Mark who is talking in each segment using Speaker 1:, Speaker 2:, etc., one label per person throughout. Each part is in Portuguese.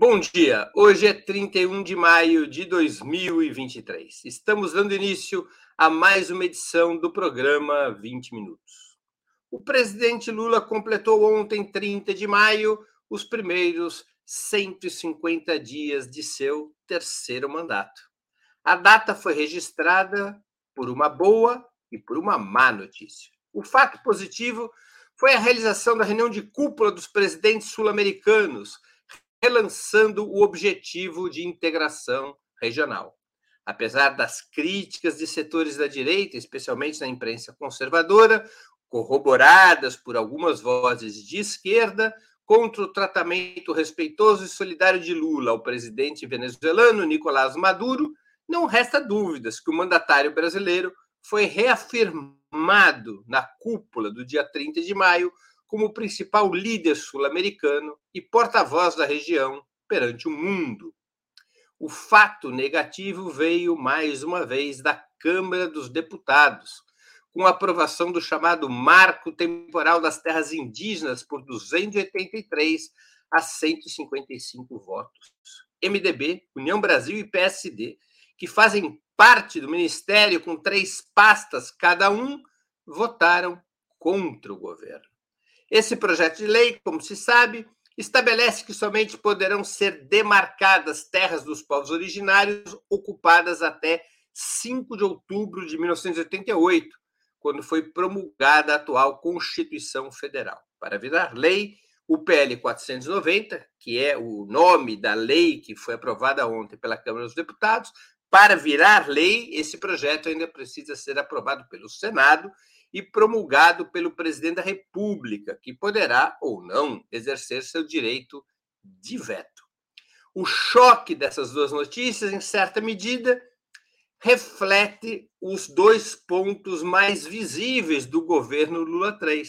Speaker 1: Bom dia. Hoje é 31 de maio de 2023. Estamos dando início a mais uma edição do programa 20 Minutos. O presidente Lula completou ontem, 30 de maio, os primeiros 150 dias de seu terceiro mandato. A data foi registrada por uma boa e por uma má notícia. O fato positivo foi a realização da reunião de cúpula dos presidentes sul-americanos, relançando o objetivo de integração regional. Apesar das críticas de setores da direita, especialmente na imprensa conservadora, corroboradas por algumas vozes de esquerda, contra o tratamento respeitoso e solidário de Lula ao presidente venezuelano Nicolás Maduro, não resta dúvidas que o mandatário brasileiro foi reafirmado na cúpula do dia 30 de maio como principal líder sul-americano e porta-voz da região perante o mundo. O fato negativo veio mais uma vez da Câmara dos Deputados, com a aprovação do chamado Marco Temporal das Terras Indígenas por 283 a 155 votos. MDB, União Brasil e PSD, que fazem parte do ministério com três pastas cada um, votaram contra o governo. Esse projeto de lei, como se sabe, estabelece que somente poderão ser demarcadas terras dos povos originários ocupadas até 5 de outubro de 1988, quando foi promulgada a atual Constituição Federal. Para virar lei, o PL 490, que é o nome da lei que foi aprovada ontem pela Câmara dos Deputados, para virar lei, esse projeto ainda precisa ser aprovado pelo Senado e promulgado pelo presidente da República, que poderá ou não exercer seu direito de veto. O choque dessas duas notícias, em certa medida, reflete os dois pontos mais visíveis do governo Lula III.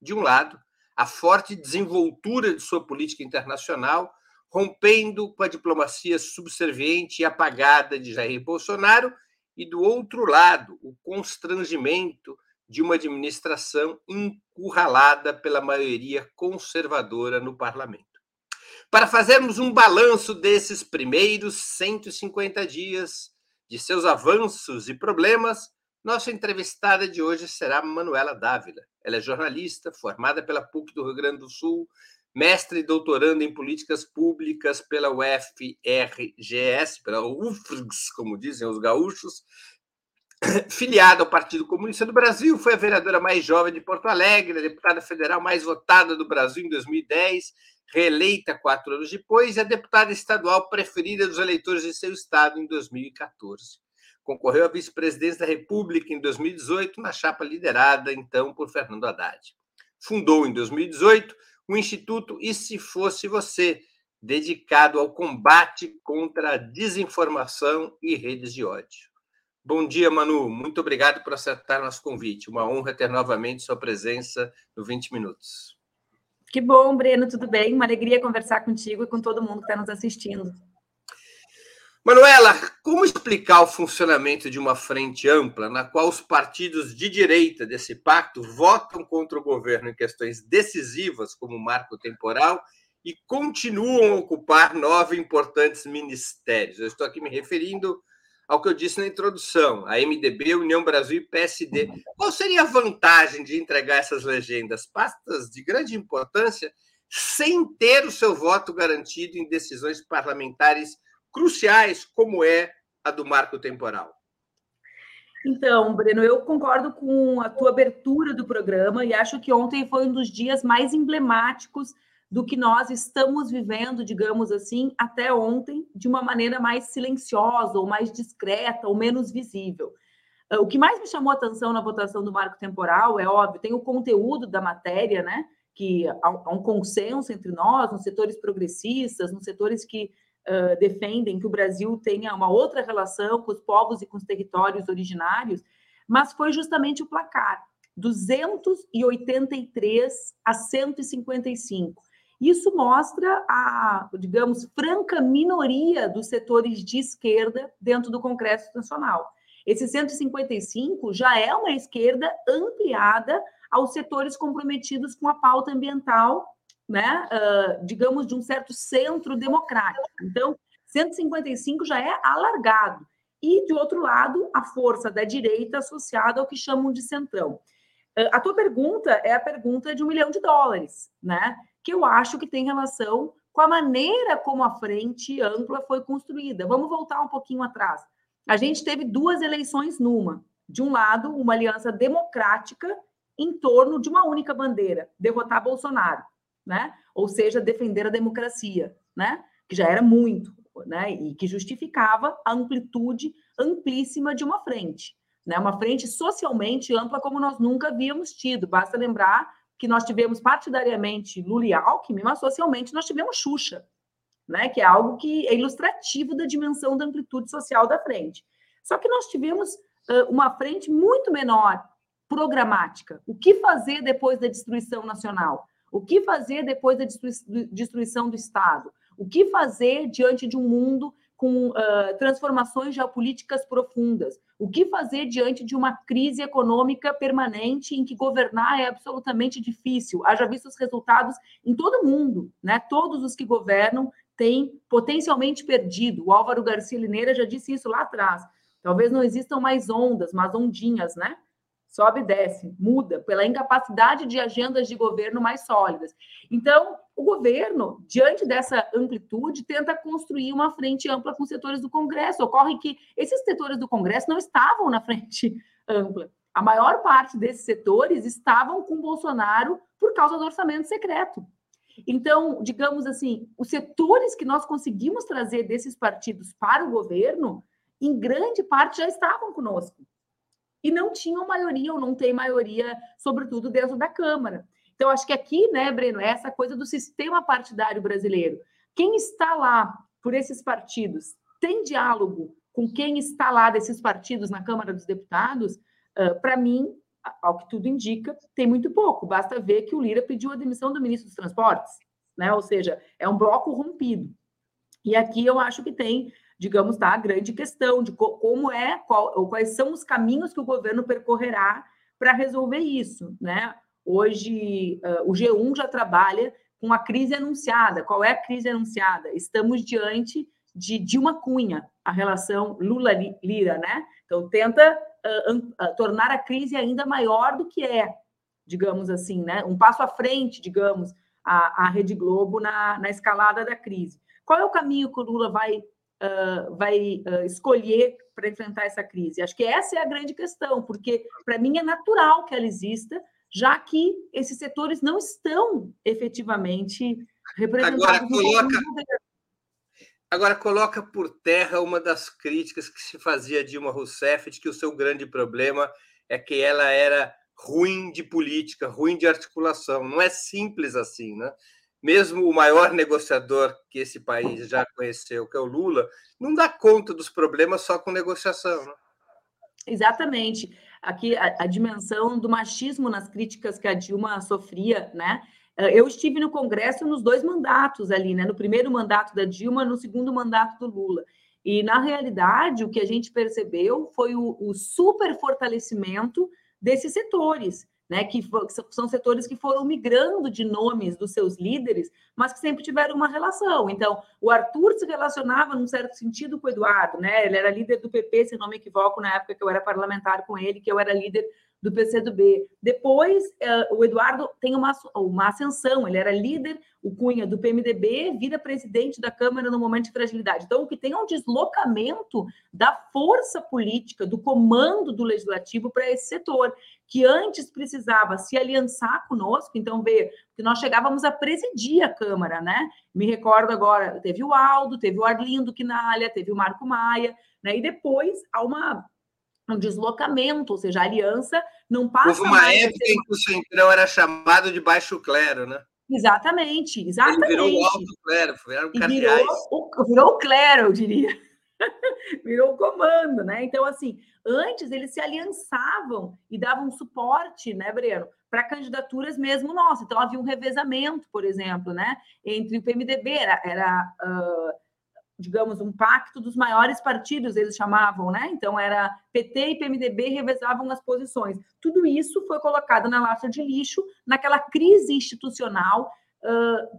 Speaker 1: De um lado, a forte desenvoltura de sua política internacional, rompendo com a diplomacia subserviente e apagada de Jair Bolsonaro, e do outro lado, o constrangimento de uma administração encurralada pela maioria conservadora no parlamento. Para fazermos um balanço desses primeiros 150 dias, de seus avanços e problemas, nossa entrevistada de hoje será Manuela Dávila. Ela é jornalista, formada pela PUC do Rio Grande do Sul, mestre e doutorando em políticas públicas pela UFRGS, pela UFRGS, como dizem os gaúchos, filiada ao Partido Comunista do Brasil, foi a vereadora mais jovem de Porto Alegre, a deputada federal mais votada do Brasil em 2010, reeleita quatro anos depois, e a deputada estadual preferida dos eleitores de seu estado em 2014. Concorreu à vice-presidência da República em 2018, na chapa liderada então por Fernando Haddad. Fundou em 2018 o Instituto E Se Fosse Você, dedicado ao combate contra a desinformação e redes de ódio. Bom dia, Manu. Muito obrigado por aceitar nosso convite. Uma honra ter novamente sua presença no 20 Minutos.
Speaker 2: Que bom, Breno, tudo bem? Uma alegria conversar contigo e com todo mundo que está nos assistindo.
Speaker 1: Manuela, como explicar o funcionamento de uma frente ampla na qual os partidos de direita desse pacto votam contra o governo em questões decisivas, como o marco temporal, e continuam a ocupar nove importantes ministérios? Eu estou aqui me referindo ao que eu disse na introdução, a MDB, União Brasil e PSD. Qual seria a vantagem de entregar essas legendas, pastas de grande importância, sem ter o seu voto garantido em decisões parlamentares cruciais, como é a do marco temporal?
Speaker 2: Então, Breno, eu concordo com a tua abertura do programa e acho que ontem foi um dos dias mais emblemáticos do que nós estamos vivendo, digamos assim, até ontem, de uma maneira mais silenciosa, ou mais discreta, ou menos visível. Ah, o que mais me chamou a atenção na votação do marco temporal é óbvio, tem o conteúdo da matéria, né? Que há um consenso entre nós, nos setores progressistas, nos setores que uh, defendem que o Brasil tenha uma outra relação com os povos e com os territórios originários, mas foi justamente o placar. 283 a 155. Isso mostra a, digamos, franca minoria dos setores de esquerda dentro do Congresso Nacional. Esse 155 já é uma esquerda ampliada aos setores comprometidos com a pauta ambiental né, uh, digamos, de um certo centro democrático. Então, 155 já é alargado. E, de outro lado, a força da direita associada ao que chamam de centrão. Uh, a tua pergunta é a pergunta de um milhão de dólares, né? Que eu acho que tem relação com a maneira como a frente ampla foi construída. Vamos voltar um pouquinho atrás. A gente teve duas eleições numa. De um lado, uma aliança democrática em torno de uma única bandeira, derrotar Bolsonaro, né? Ou seja, defender a democracia, né? Que já era muito, né? E que justificava a amplitude amplíssima de uma frente, né? Uma frente socialmente ampla como nós nunca havíamos tido. Basta lembrar que nós tivemos partidariamente Lula e Alckmin, mas socialmente nós tivemos Xuxa, né? Que é algo que é ilustrativo da dimensão da amplitude social da frente. Só que nós tivemos uh, uma frente muito menor programática. O que fazer depois da destruição nacional? O que fazer depois da destruição do Estado? O que fazer diante de um mundo com uh, transformações geopolíticas profundas? O que fazer diante de uma crise econômica permanente em que governar é absolutamente difícil? Haja visto os resultados em todo mundo, né? Todos os que governam têm potencialmente perdido. O Álvaro Garcia Lineira já disse isso lá atrás. Talvez não existam mais ondas, mas ondinhas, né? Sobe e desce, muda pela incapacidade de agendas de governo mais sólidas. Então, o governo, diante dessa amplitude, tenta construir uma frente ampla com setores do Congresso. Ocorre que esses setores do Congresso não estavam na frente ampla. A maior parte desses setores estavam com Bolsonaro por causa do orçamento secreto. Então, digamos assim, os setores que nós conseguimos trazer desses partidos para o governo, em grande parte já estavam conosco e não tinham maioria ou não tem maioria, sobretudo dentro da Câmara. Então, acho que aqui, né, Breno, é essa coisa do sistema partidário brasileiro. Quem está lá por esses partidos tem diálogo com quem está lá desses partidos na Câmara dos Deputados? Uh, Para mim, ao que tudo indica, tem muito pouco. Basta ver que o Lira pediu a demissão do ministro dos Transportes, né? Ou seja, é um bloco rompido. E aqui eu acho que tem digamos, tá, a grande questão de co como é, qual, quais são os caminhos que o governo percorrerá para resolver isso, né? Hoje, uh, o G1 já trabalha com a crise anunciada. Qual é a crise anunciada? Estamos diante de Dilma Cunha, a relação Lula-Lira, né? Então, tenta uh, uh, tornar a crise ainda maior do que é, digamos assim, né? Um passo à frente, digamos, a, a Rede Globo na, na escalada da crise. Qual é o caminho que o Lula vai uh, vai uh, escolher para enfrentar essa crise? Acho que essa é a grande questão, porque para mim é natural que ela exista, já que esses setores não estão efetivamente representados.
Speaker 1: Agora coloca, agora coloca por terra uma das críticas que se fazia a Dilma Rousseff de que o seu grande problema é que ela era ruim de política, ruim de articulação. Não é simples assim, né? Mesmo o maior negociador que esse país já conheceu, que é o Lula, não dá conta dos problemas só com negociação. Né?
Speaker 2: Exatamente. Aqui a, a, dimensão do machismo nas críticas que a Dilma sofria, né? Eh, eu estive no Congresso nos dois mandatos ali, né? No primeiro mandato da Dilma, no segundo mandato do Lula. E, na realidade, o que a gente percebeu foi o, o super fortalecimento desses setores né, que são setores que foram migrando de nomes dos seus líderes, mas que sempre tiveram uma relação. Então, o Arthur se relacionava, num certo sentido, com o Eduardo, né? Ele era líder do PP, se não me equivoco, na época que eu era parlamentar com ele, que eu era líder do PCdoB. Depois, uh, o Eduardo tem uma, uma ascensão, ele era líder, o Cunha, do PMDB, vira presidente da Câmara no momento de fragilidade. Então, o que tem é um deslocamento da força política, do comando do legislativo para esse setor, que antes precisava se aliançar conosco, então, ver que nós chegávamos a presidir a Câmara, né? Me recordo agora, teve o Aldo, teve o Arlindo Quinalha, teve o Marco Maia, né? E depois há uma um deslocamento, ou seja, a aliança não passa.
Speaker 1: Houve uma época em que o Centrão era chamado de baixo clero, né?
Speaker 2: Exatamente, exatamente. Ele
Speaker 1: virou o alto clero,
Speaker 2: viraram virou, o, virou o clero, eu diria. virou o comando, né? Então, assim, antes eles se aliançavam e davam suporte, né, Breno, para candidaturas mesmo nossas. Então, havia um revezamento, por exemplo, né, entre o PMDB, era, era uh, digamos, um pacto dos maiores partidos, eles chamavam, né? Então, era PT e PMDB revezavam as posições. Tudo isso foi colocado na lata de lixo, naquela crise institucional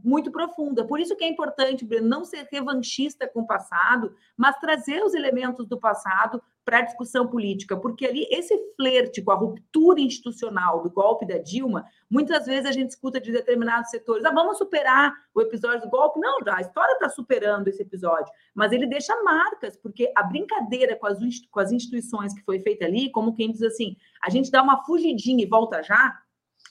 Speaker 2: muito profunda. Por isso que é importante, Breno, não ser revanchista com o passado, mas trazer os elementos do passado para a discussão política, porque ali esse flerte com a ruptura institucional do golpe da Dilma, muitas vezes a gente escuta de determinados setores, ah, vamos superar o episódio do golpe. Não, a história está superando esse episódio, mas ele deixa marcas, porque a brincadeira com as instituições que foi feita ali, como quem diz assim, a gente dá uma fugidinha e volta já,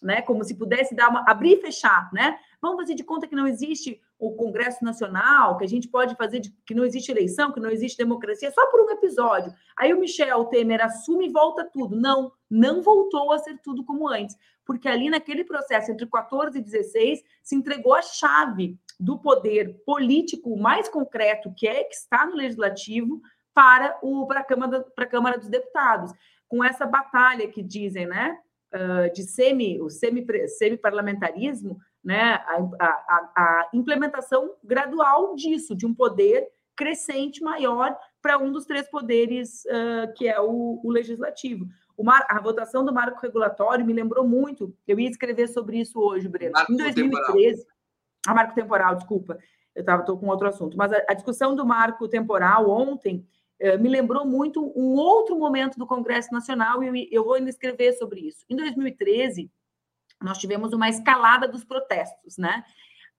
Speaker 2: né? Como se pudesse dar uma abrir e fechar, né? Vamos fazer de conta que não existe o Congresso Nacional, que a gente pode fazer de, que não existe eleição, que não existe democracia, só por um episódio. Aí o Michel Temer assume e volta tudo. Não, não voltou a ser tudo como antes, porque ali naquele processo entre 14 e 16 se entregou a chave do poder político mais concreto, que é que está no legislativo, para o para a Câmara para a Câmara dos Deputados, com essa batalha que dizem, né, de semi o semi semi parlamentarismo né, a, a, a implementação gradual disso, de um poder crescente maior para um dos três poderes, uh, que é o, o legislativo. Mar, a votação do marco regulatório me lembrou muito, eu ia escrever sobre isso hoje, Breno. Marco em 2013, temporal. a marco temporal, desculpa, eu estava com outro assunto, mas a, a, discussão do marco temporal ontem me lembrou muito um outro momento do Congresso Nacional e eu, eu vou ainda escrever sobre isso. Em 2013, nós tivemos uma escalada dos protestos, né?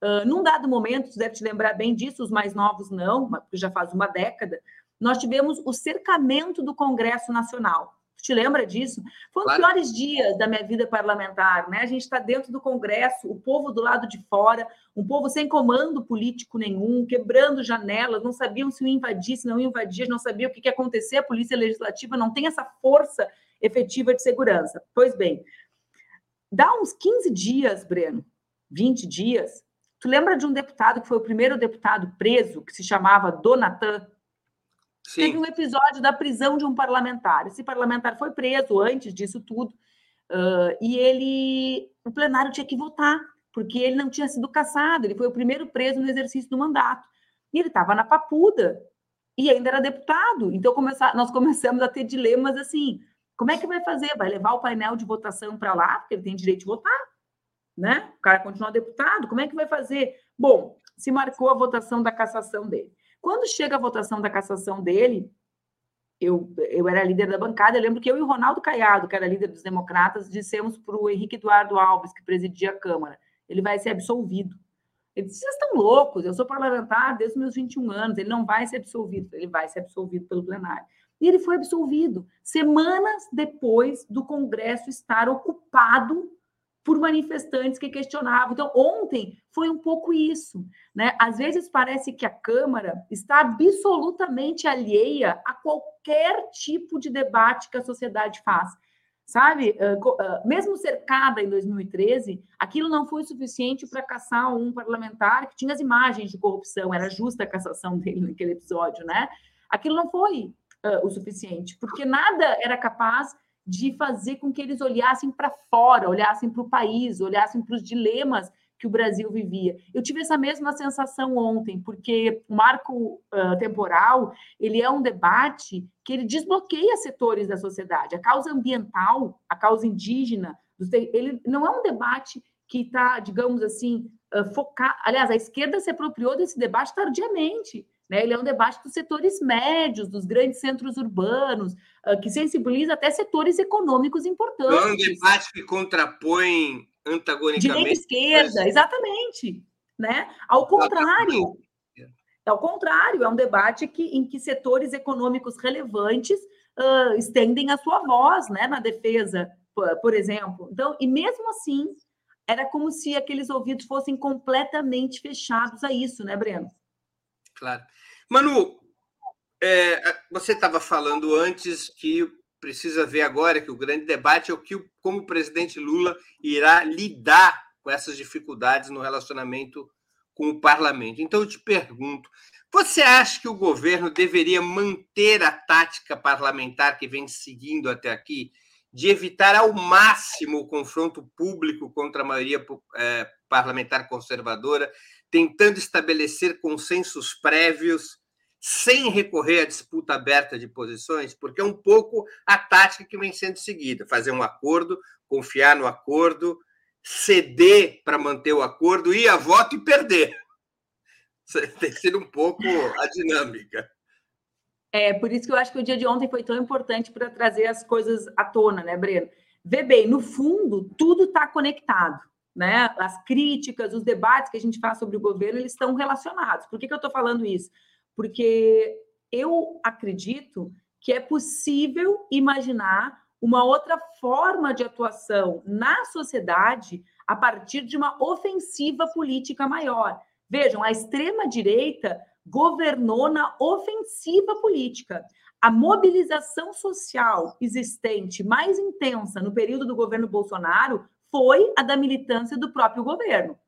Speaker 2: Uh, num dado momento, você deve te lembrar bem disso, os mais novos não, porque já faz uma década, nós tivemos o cercamento do Congresso Nacional. Te lembra disso? Foi um dos claro. piores dias da minha vida parlamentar, né? A gente está dentro do Congresso, o povo do lado de fora, um povo sem comando político nenhum, quebrando janelas, não sabiam se ia invadir, se não invadir, não sabiam o que ia acontecer, a Polícia Legislativa não tem essa força efetiva de segurança. Pois bem, Dá uns 15 dias, Breno, 20 dias. Tu lembra de um deputado que foi o primeiro deputado preso, que se chamava Donatan? Sim. Teve um episódio da prisão de um parlamentar. Esse parlamentar foi preso antes disso tudo. Uh, e ele, o plenário tinha que votar, porque ele não tinha sido caçado. Ele foi o primeiro preso no exercício do mandato. E ele estava na papuda e ainda era deputado. Então começar, nós começamos a ter dilemas assim. Como é que vai fazer? Vai levar o painel de votação para lá, porque ele tem direito de votar, né? O cara continua deputado, como é que vai fazer? Bom, se marcou a votação da cassação dele. Quando chega a votação da cassação dele, eu, eu era líder da bancada, eu lembro que eu e o Ronaldo Caiado, que era líder dos democratas, dissemos para o Henrique Eduardo Alves, que presidia a Câmara, ele vai ser absolvido. Ele disse, vocês estão loucos, eu sou parlamentar desde os meus 21 anos, ele não vai ser absolvido, ele vai ser absolvido pelo plenário. E ele foi absolvido semanas depois do Congresso estar ocupado por manifestantes que questionavam. Então, ontem foi um pouco isso, né? Às vezes parece que a Câmara está absolutamente alheia a qualquer tipo de debate que a sociedade faz. Sabe, mesmo cercada em 2013, aquilo não foi suficiente para caçar um parlamentar que tinha as imagens de corrupção, era justa a cassação dele naquele episódio, né? Aquilo não foi o suficiente, porque nada era capaz de fazer com que eles olhassem para fora, olhassem para o país, olhassem para os dilemas que o Brasil vivia. Eu tive essa mesma sensação ontem, porque o marco uh, temporal ele é um debate que ele desbloqueia setores da sociedade. A causa ambiental, a causa indígena, ele não é um debate que está, digamos assim, uh, focado. Aliás, a esquerda se apropriou desse debate tardiamente. Né? Ele é um debate dos setores médios, dos grandes centros urbanos, uh, que sensibiliza até setores econômicos importantes.
Speaker 1: é um debate que contrapõe antagonicamente.
Speaker 2: Direita esquerda, mas... exatamente. Né? Ao contrário. Ao contrário, é um debate que, em que setores econômicos relevantes uh, estendem a sua voz né, na defesa, por, por exemplo. Então, e mesmo assim, era como se aqueles ouvidos fossem completamente fechados a isso, né, Breno?
Speaker 1: Claro. Manu, é, você estava falando antes que precisa ver agora que o grande debate é o que, como o presidente Lula irá lidar com essas dificuldades no relacionamento com o parlamento. Então, eu te pergunto: você acha que o governo deveria manter a tática parlamentar que vem seguindo até aqui, de evitar ao máximo o confronto público contra a maioria é, parlamentar conservadora, tentando estabelecer consensos prévios sem recorrer à disputa aberta de posições, porque é um pouco a tática que vem sendo seguida: fazer um acordo, confiar no acordo, ceder para manter o acordo, ir a voto e perder. Tem sido um pouco a dinâmica.
Speaker 2: É, por isso que eu acho que o dia de ontem foi tão importante para trazer as coisas à tona, né, Breno? Vê bem, no fundo, tudo está conectado, né? As críticas, os debates que a gente faz sobre o governo, eles estão relacionados. Por que, que eu estou falando isso? Porque eu acredito que é possível imaginar uma outra forma de atuação na sociedade a partir de uma ofensiva política maior. Vejam, a extrema-direita governou na ofensiva política. A mobilização social existente mais intensa no período do governo Bolsonaro foi a da militância do próprio governo.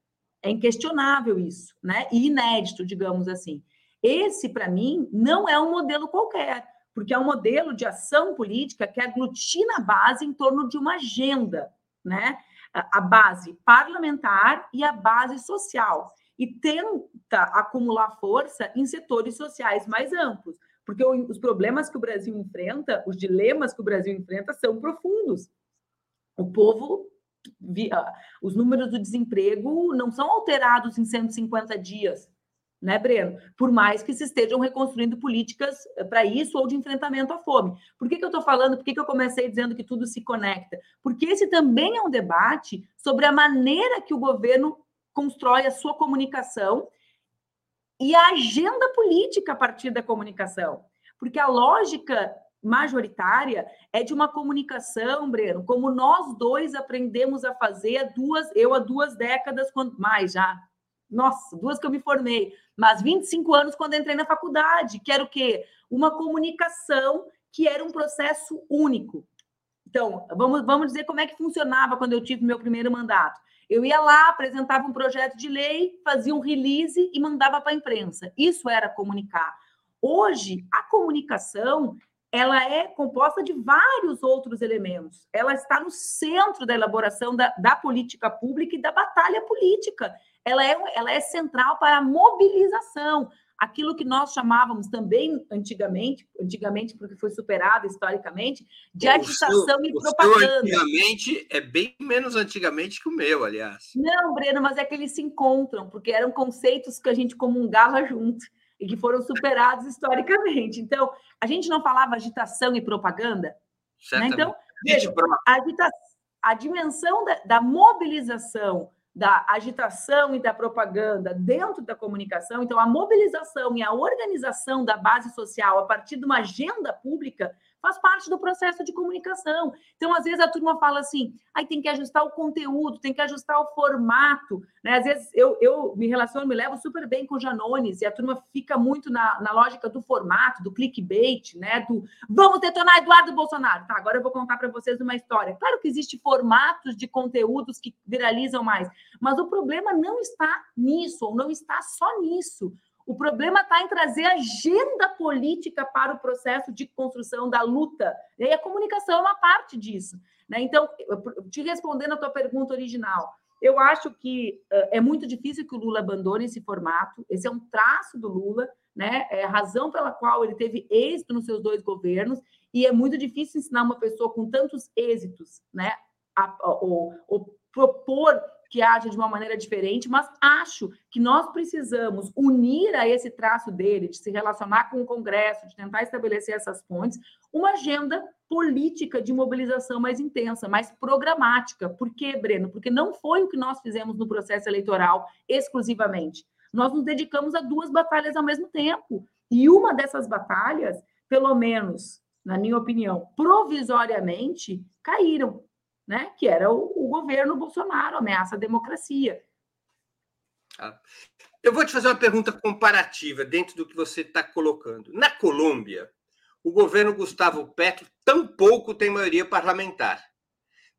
Speaker 2: É inquestionável isso, né? E inédito, digamos assim. Esse, para mim, não é um modelo qualquer, porque é um modelo de ação política que aglutina a base em torno de uma agenda, né? A base parlamentar e a base social. E tenta acumular força em setores sociais mais amplos, porque os problemas que o Brasil enfrenta, os dilemas que o Brasil enfrenta são profundos. O povo os números do desemprego não são alterados em 150 dias né, Breno? Por mais que se estejam reconstruindo políticas eh, para isso ou de enfrentamento à fome. Por que, que eu estou falando? Por que, que eu comecei dizendo que tudo se conecta? Porque esse também é um debate sobre a maneira que o governo constrói a sua comunicação e a agenda política a partir da comunicação. Porque a lógica majoritária é de uma comunicação, Breno, como nós dois aprendemos a fazer há duas, eu há duas décadas, mais já, nossa, duas que eu me formei, mas 25 anos quando entrei na faculdade, que era o quê? Uma comunicação que era um processo único. Então, vamos, vamos dizer como é que funcionava quando eu tive meu primeiro mandato. Eu ia lá, apresentava um projeto de lei, fazia um release e mandava para a imprensa. Isso era comunicar. Hoje, a comunicação ela é composta de vários outros elementos. Ela está no centro da elaboração da, da política pública e da batalha política ela é, ela é central para a mobilização, aquilo que nós chamávamos também antigamente, antigamente porque foi superado historicamente, de o agitação seu, e propaganda.
Speaker 1: antigamente é bem menos antigamente que o meu, aliás.
Speaker 2: Não, Breno, mas é que eles se encontram, porque eram conceitos que a gente comungava junto e que foram superados historicamente. Então, a gente não falava agitação e propaganda? Né? Então, veja, a, agita, a dimensão da, da mobilização da agitação e da propaganda dentro da comunicação. Então, a mobilização e a organização da base social a partir de uma agenda pública faz parte do processo de comunicação. Então, às vezes a turma fala assim, aí tem que ajustar o conteúdo, tem que ajustar o formato, né? Às vezes eu, eu me relaciono, me levo super bem com Janones, e a turma fica muito na, na lógica do formato, do clickbait, né? Do vamos detonar Eduardo Bolsonaro. Tá, agora eu vou contar para vocês uma história. Claro que existe formatos de conteúdos que viralizam mais, mas o problema não está nisso, ou não está só nisso. O problema está em trazer agenda política para o processo de construção da luta. E aí a comunicação é uma parte disso. Né? Então, te respondendo a tua pergunta original, eu acho que é muito difícil que o Lula abandone esse formato. Esse é um traço do Lula, né? É a razão pela qual ele teve êxito nos seus dois governos. E é muito difícil ensinar uma pessoa com tantos êxitos, né? A, a, a, a propor que haja de uma maneira diferente, mas acho que nós precisamos unir a esse traço dele, de se relacionar com o Congresso, de tentar estabelecer essas pontes, uma agenda política de mobilização mais intensa, mais programática. Por quê, Breno? Porque não foi o que nós fizemos no processo eleitoral exclusivamente. Nós nos dedicamos a duas batalhas ao mesmo tempo. E uma dessas batalhas, pelo menos, na minha opinião, provisoriamente, caíram né? que era o, o governo Bolsonaro, ameaça à democracia.
Speaker 1: Ah. Eu vou te fazer uma pergunta comparativa dentro do que você está colocando. Na Colômbia, o governo Gustavo Petro tampouco tem maioria parlamentar,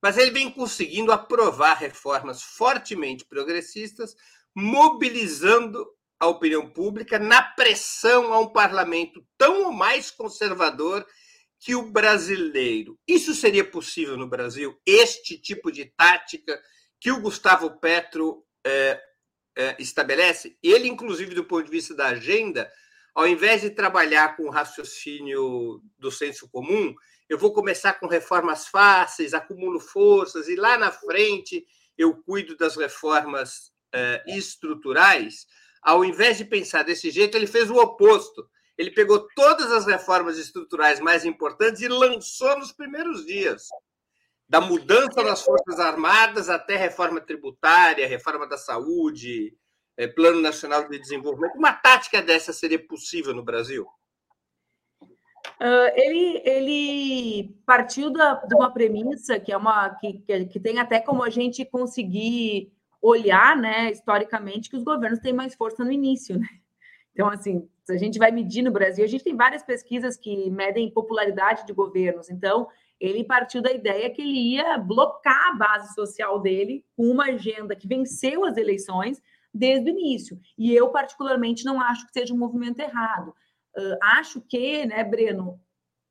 Speaker 1: mas ele vem conseguindo aprovar reformas fortemente progressistas, mobilizando a opinião pública na pressão a um parlamento tão ou mais conservador que o brasileiro. Isso seria possível no Brasil? Este tipo de tática que o Gustavo Petro é, é, estabelece? Ele, inclusive, do ponto de vista da agenda, ao invés de trabalhar com o raciocínio do senso comum, eu vou começar com reformas fáceis, acumulo forças, e lá na frente eu cuido das reformas uh, estruturais, ao invés de pensar desse jeito, ele fez o oposto. Ele pegou todas as reformas estruturais mais importantes e lançou nos primeiros dias. Da mudança das Forças Armadas até reforma tributária, reforma da saúde, eh, Plano Nacional de Desenvolvimento. Uma tática dessa seria possível no Brasil?
Speaker 2: Uh, ele, ele partiu da, de uma premissa que é uma que, que, tem até como a gente conseguir olhar, né, historicamente, que os governos têm mais força no início, né? Então, assim, a gente vai medir no Brasil, a gente tem várias pesquisas que medem popularidade de governos. Então, ele partiu da ideia que ele ia blocar a base social dele com uma agenda que venceu as eleições desde o início. E eu, particularmente, não acho que seja um movimento errado. Uh, acho que, né, Breno,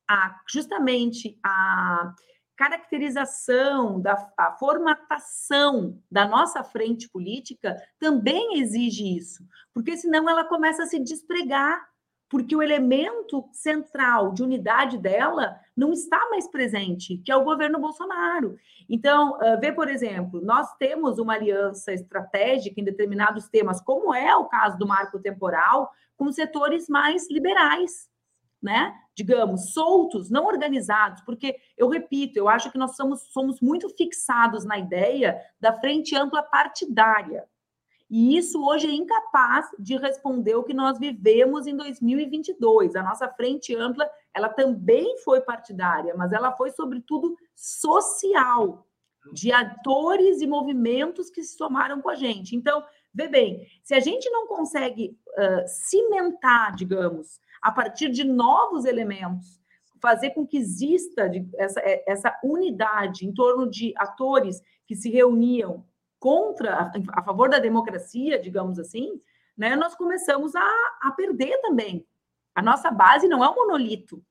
Speaker 2: a, justamente a caracterização, da a formatação da nossa frente política também exige isso, porque senão ela começa a se despregar, porque o elemento central de unidade dela não está mais presente, que é o governo Bolsonaro. Então, vê, por exemplo, nós temos uma aliança estratégica em determinados temas, como é o caso do marco temporal, com setores mais liberais, né? Digamos, soltos, não organizados, porque eu repito, eu acho que nós somos, somos muito fixados na ideia da frente ampla partidária. E isso hoje é incapaz de responder o que nós vivemos em 2022. A nossa frente ampla, ela também foi partidária, mas ela foi sobretudo social, de atores e movimentos que se somaram com a gente. Então, vê bem, se a gente não consegue uh, cimentar, digamos, a partir de novos elementos, fazer com que exista essa, é, essa unidade em torno de atores que se reuniam contra, a, favor da democracia, digamos assim, né, nós começamos a, a perder também. A nossa base não é um monolito.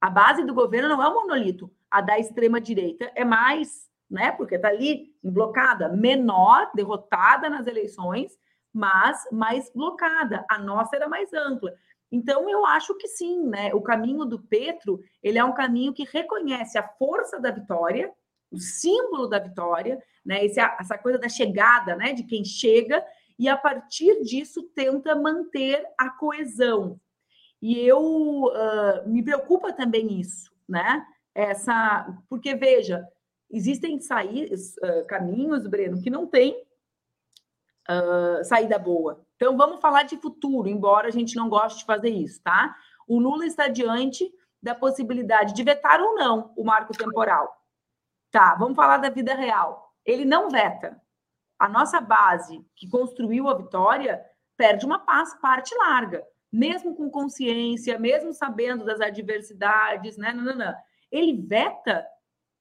Speaker 2: A base do governo não é um monolito. A da extrema-direita é mais, né? Porque está ali blocada, menor, derrotada nas eleições, mas mais blocada. A nossa era mais ampla. Então, eu acho que sim, né? O caminho do Petro, ele é um caminho que reconhece a força da vitória, o símbolo da vitória, né? Esse, essa coisa da chegada, né? De quem chega, e a partir disso tenta manter a coesão. E eu uh, me preocupa também isso, né? Essa, porque veja, existem saídas, uh, caminhos, Breno, que não tem uh, saída boa. Então, vamos falar de futuro, embora a gente não goste de fazer isso, tá? O Lula está diante da possibilidade de vetar ou não o marco temporal. Tá, vamos falar da vida real. Ele não veta. A nossa base que construiu a vitória perde uma parte larga, mesmo com consciência, mesmo sabendo das adversidades, né? Não, não, não. Ele veta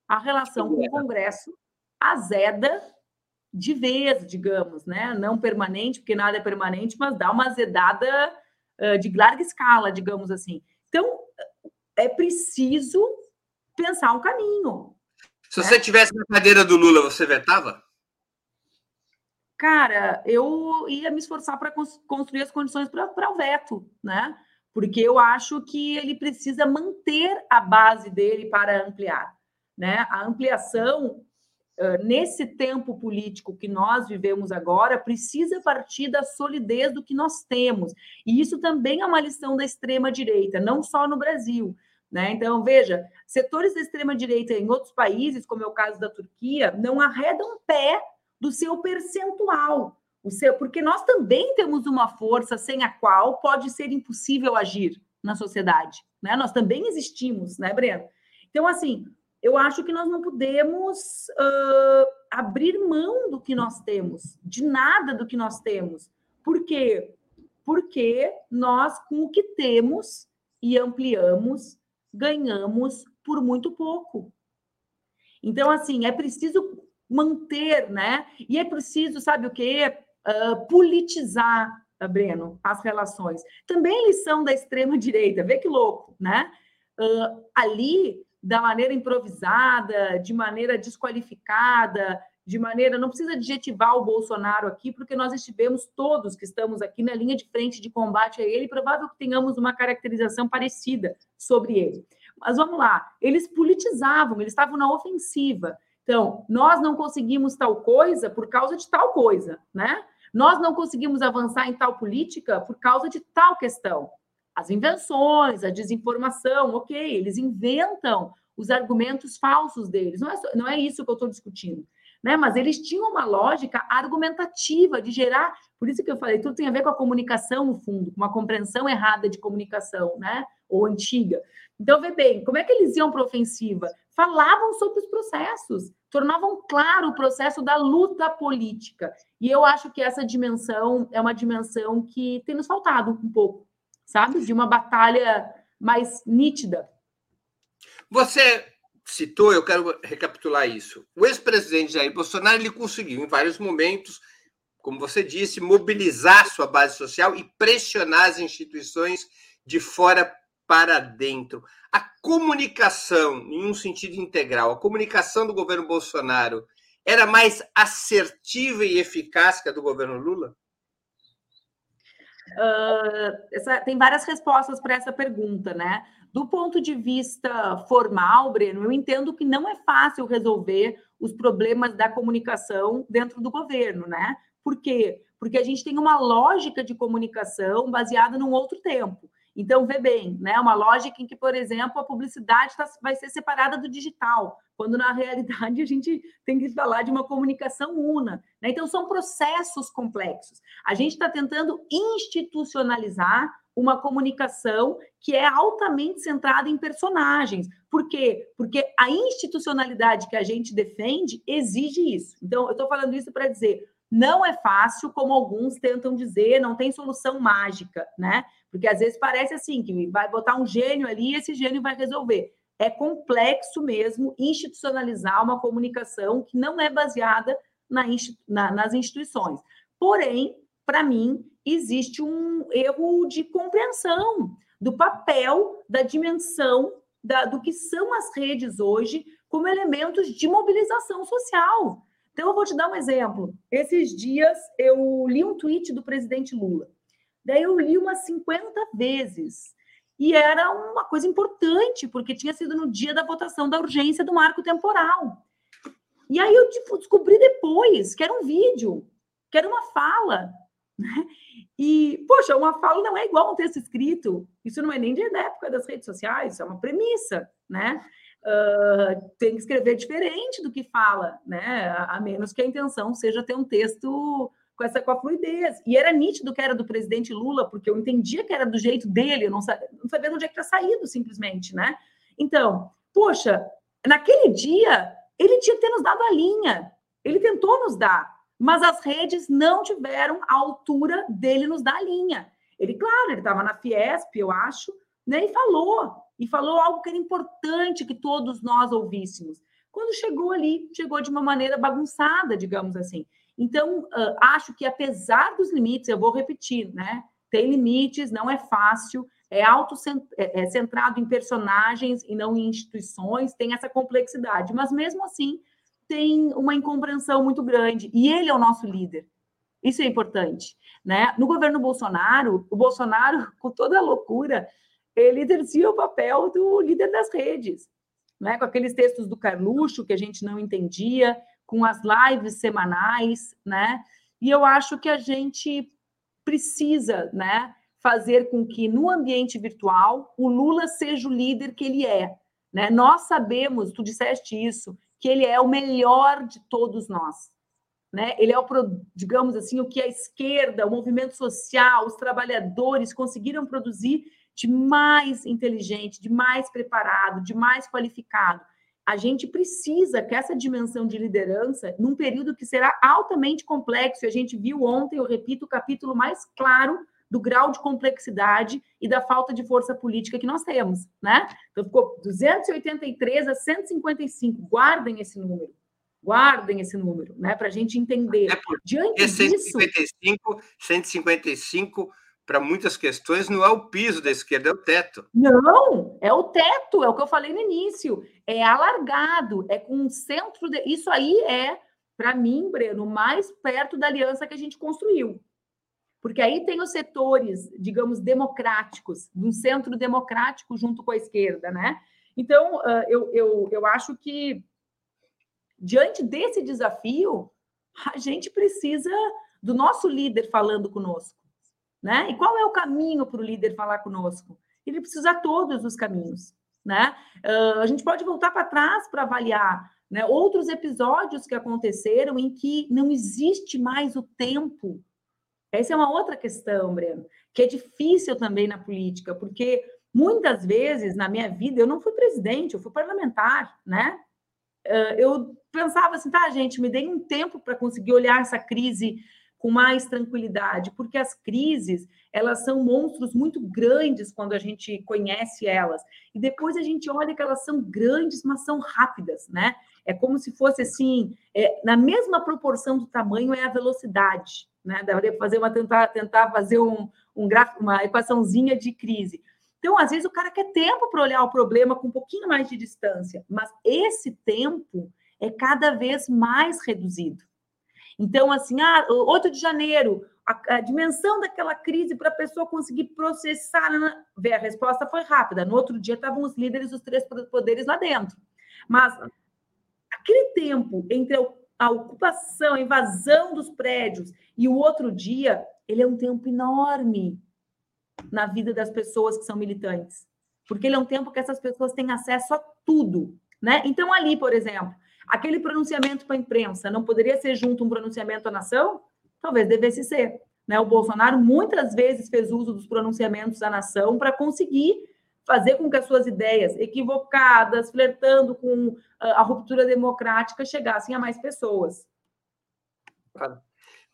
Speaker 2: a relação com o Congresso, azeda de vez, digamos, né? Não permanente, porque nada é permanente, mas dá uma azedada uh, de larga escala, digamos assim. Então, é preciso pensar um caminho.
Speaker 1: Se né? você tivesse na cadeira do Lula, você vetava?
Speaker 2: Cara, eu ia me esforçar para construir as condições para o veto, né? Porque eu acho que ele precisa manter a base dele para ampliar, né? A ampliação nesse tempo político que nós vivemos agora, precisa partir da solidez do que nós temos. E isso também é uma lição da extrema-direita, não só no Brasil. Né? Então, veja, setores da extrema-direita em outros países, como é o caso da Turquia, não arredam pé do seu percentual. O seu, porque nós também temos uma força sem a qual pode ser impossível agir na sociedade. Né? Nós também existimos, né, Breno? Então, assim, eu acho que nós não podemos uh, abrir mão do que nós temos, de nada do que nós temos. Por quê? Porque nós, com o que temos e ampliamos, ganhamos por muito pouco. Então, assim, é preciso manter, né? E é preciso, sabe o quê? Uh, politizar, Breno, as relações. Também lição da extrema-direita, vê que louco, né? Uh, ali da maneira improvisada, de maneira desqualificada, de maneira. Não precisa adjetivar o Bolsonaro aqui, porque nós estivemos todos que estamos aqui na linha de frente de combate a ele, provável que tenhamos uma caracterização parecida sobre ele. Mas vamos lá, eles politizavam, eles estavam na ofensiva. Então, nós não conseguimos tal coisa por causa de tal coisa, né? Nós não conseguimos avançar em tal política por causa de tal questão. As invenções, a desinformação, ok, eles inventam os argumentos falsos deles. Não é, não é isso que eu estou discutindo. Né? Mas eles tinham uma lógica argumentativa de gerar. Por isso que eu falei, tudo tem a ver com a comunicação, no fundo, com uma compreensão errada de comunicação, né? Ou antiga. Então, vê bem, como é que eles iam para ofensiva? Falavam sobre os processos, tornavam claro o processo da luta política. E eu acho que essa dimensão é uma dimensão que tem nos faltado um pouco, sabe? De uma batalha mais nítida.
Speaker 1: Você citou, eu quero recapitular isso. O ex-presidente Jair Bolsonaro ele conseguiu, em vários momentos, como você disse, mobilizar sua base social e pressionar as instituições de fora para dentro. A comunicação, em um sentido integral, a comunicação do governo Bolsonaro era mais assertiva e eficaz que a do governo Lula?
Speaker 2: Uh, essa, tem várias respostas para essa pergunta, né? Do ponto de vista formal, Breno, eu entendo que não é fácil resolver os problemas da comunicação dentro do governo, né? Por quê? Porque a gente tem uma lógica de comunicação baseada num outro tempo. Então, vê bem, né? Uma lógica em que, por exemplo, a publicidade tá, vai ser separada do digital, quando na realidade a gente tem que falar de uma comunicação una. Né? Então, são processos complexos. A gente está tentando institucionalizar uma comunicação que é altamente centrada em personagens. Por quê? Porque a institucionalidade que a gente defende exige isso. Então, eu estou falando isso para dizer, não é fácil, como alguns tentam dizer, não tem solução mágica, né? Porque às vezes parece assim, que vai botar um gênio ali e esse gênio vai resolver. É complexo mesmo institucionalizar uma comunicação que não é baseada na, na, nas instituições. Porém, para mim, existe um erro de compreensão do papel, da dimensão da, do que são as redes hoje como elementos de mobilização social. Então, eu vou te dar um exemplo. Esses dias eu li um tweet do presidente Lula. Daí eu li umas 50 vezes. E era uma coisa importante, porque tinha sido no dia da votação da urgência do marco temporal. E aí eu tipo, descobri depois que era um vídeo, que era uma fala. Né? E, poxa, uma fala não é igual a um texto escrito. Isso não é nem da época das redes sociais, isso é uma premissa, né? Uh, tem que escrever diferente do que fala, né? A, menos que a intenção seja ter um texto com essa com a fluidez. E era nítido que era do presidente Lula, porque eu entendia que era do jeito dele, eu não sabia, não sabia de onde é que tinha saído, simplesmente, né? Então, poxa, naquele dia, ele tinha que ter nos dado a linha, ele tentou nos dar, mas as redes não tiveram a altura dele nos dar a linha. Ele, claro, ele estava na Fiesp, eu acho, né, e falou, e falou algo que era importante que todos nós ouvíssemos. Quando chegou ali, chegou de uma maneira bagunçada, digamos assim. Então, uh, acho que apesar dos limites, eu vou repetir, né? Tem limites, não é fácil, é, auto é, é centrado em personagens e não em instituições, tem essa complexidade, mas mesmo assim tem uma incompreensão muito grande. E ele é o nosso líder. Isso é importante, né? No governo Bolsonaro, o Bolsonaro, com toda a loucura, ele exercia o papel do líder das redes, né? Com aqueles textos do Carluxo que a gente não entendia, com as lives semanais, né? E eu acho que a gente precisa, né, fazer com que no ambiente virtual o Lula seja o líder que ele é, né? Nós sabemos, tu disseste isso, que ele é o melhor de todos nós, né? Ele é o, digamos assim, o que a esquerda, o movimento social, os trabalhadores conseguiram produzir de mais inteligente, de mais preparado, de mais qualificado a gente precisa que essa dimensão de liderança, num período que será altamente complexo, e a gente viu ontem, eu repito, o capítulo mais claro do grau de complexidade e da falta de força política que nós temos, né? Então ficou 283 a 155. Guardem esse número. Guardem esse número, né? Para a gente entender.
Speaker 1: É Diante 155, disso, 155 para muitas questões, não é o piso da esquerda, é o teto.
Speaker 2: Não, é o teto, é o que eu falei no início. É alargado, é com um centro. De... Isso aí é, para mim, Breno, mais perto da aliança que a gente construiu. Porque aí tem os setores, digamos, democráticos, um centro democrático junto com a esquerda, né? Então, eu, eu, eu acho que diante desse desafio, a gente precisa do nosso líder falando conosco, né? E qual é o caminho para o líder falar conosco? Ele precisa usar todos os caminhos, né? Uh, a gente pode voltar para trás para avaliar né, outros episódios que aconteceram em que não existe mais o tempo. Essa é uma outra questão, Breno, que é difícil também na política, porque muitas vezes na minha vida eu não fui presidente, eu fui parlamentar, né? Eu pensava assim, tá, gente, me dei um tempo para conseguir olhar essa crise com mais tranquilidade, porque as crises, elas são monstros muito grandes quando a gente conhece elas. E depois a gente olha que elas são grandes, mas são rápidas, né? É como se fosse assim, é, na mesma proporção do tamanho é a velocidade, né? Daria fazer uma tentar tentar fazer um, um gráfico, uma equaçãozinha de crise. Então, às vezes o cara quer tempo para olhar o problema com um pouquinho mais de distância, mas esse tempo é cada vez mais reduzido. Então, assim, ah, 8 de janeiro, a, a dimensão daquela crise para a pessoa conseguir processar, ver a resposta foi rápida. No outro dia estavam os líderes dos três poderes lá dentro. Mas aquele tempo entre a ocupação, a invasão dos prédios e o outro dia, ele é um tempo enorme na vida das pessoas que são militantes. Porque ele é um tempo que essas pessoas têm acesso a tudo, né? Então ali, por exemplo, Aquele pronunciamento para a imprensa não poderia ser junto um pronunciamento à nação? Talvez devesse ser. Né? O Bolsonaro muitas vezes fez uso dos pronunciamentos à nação para conseguir fazer com que as suas ideias equivocadas, flertando com ah, a ruptura democrática, chegassem a mais pessoas.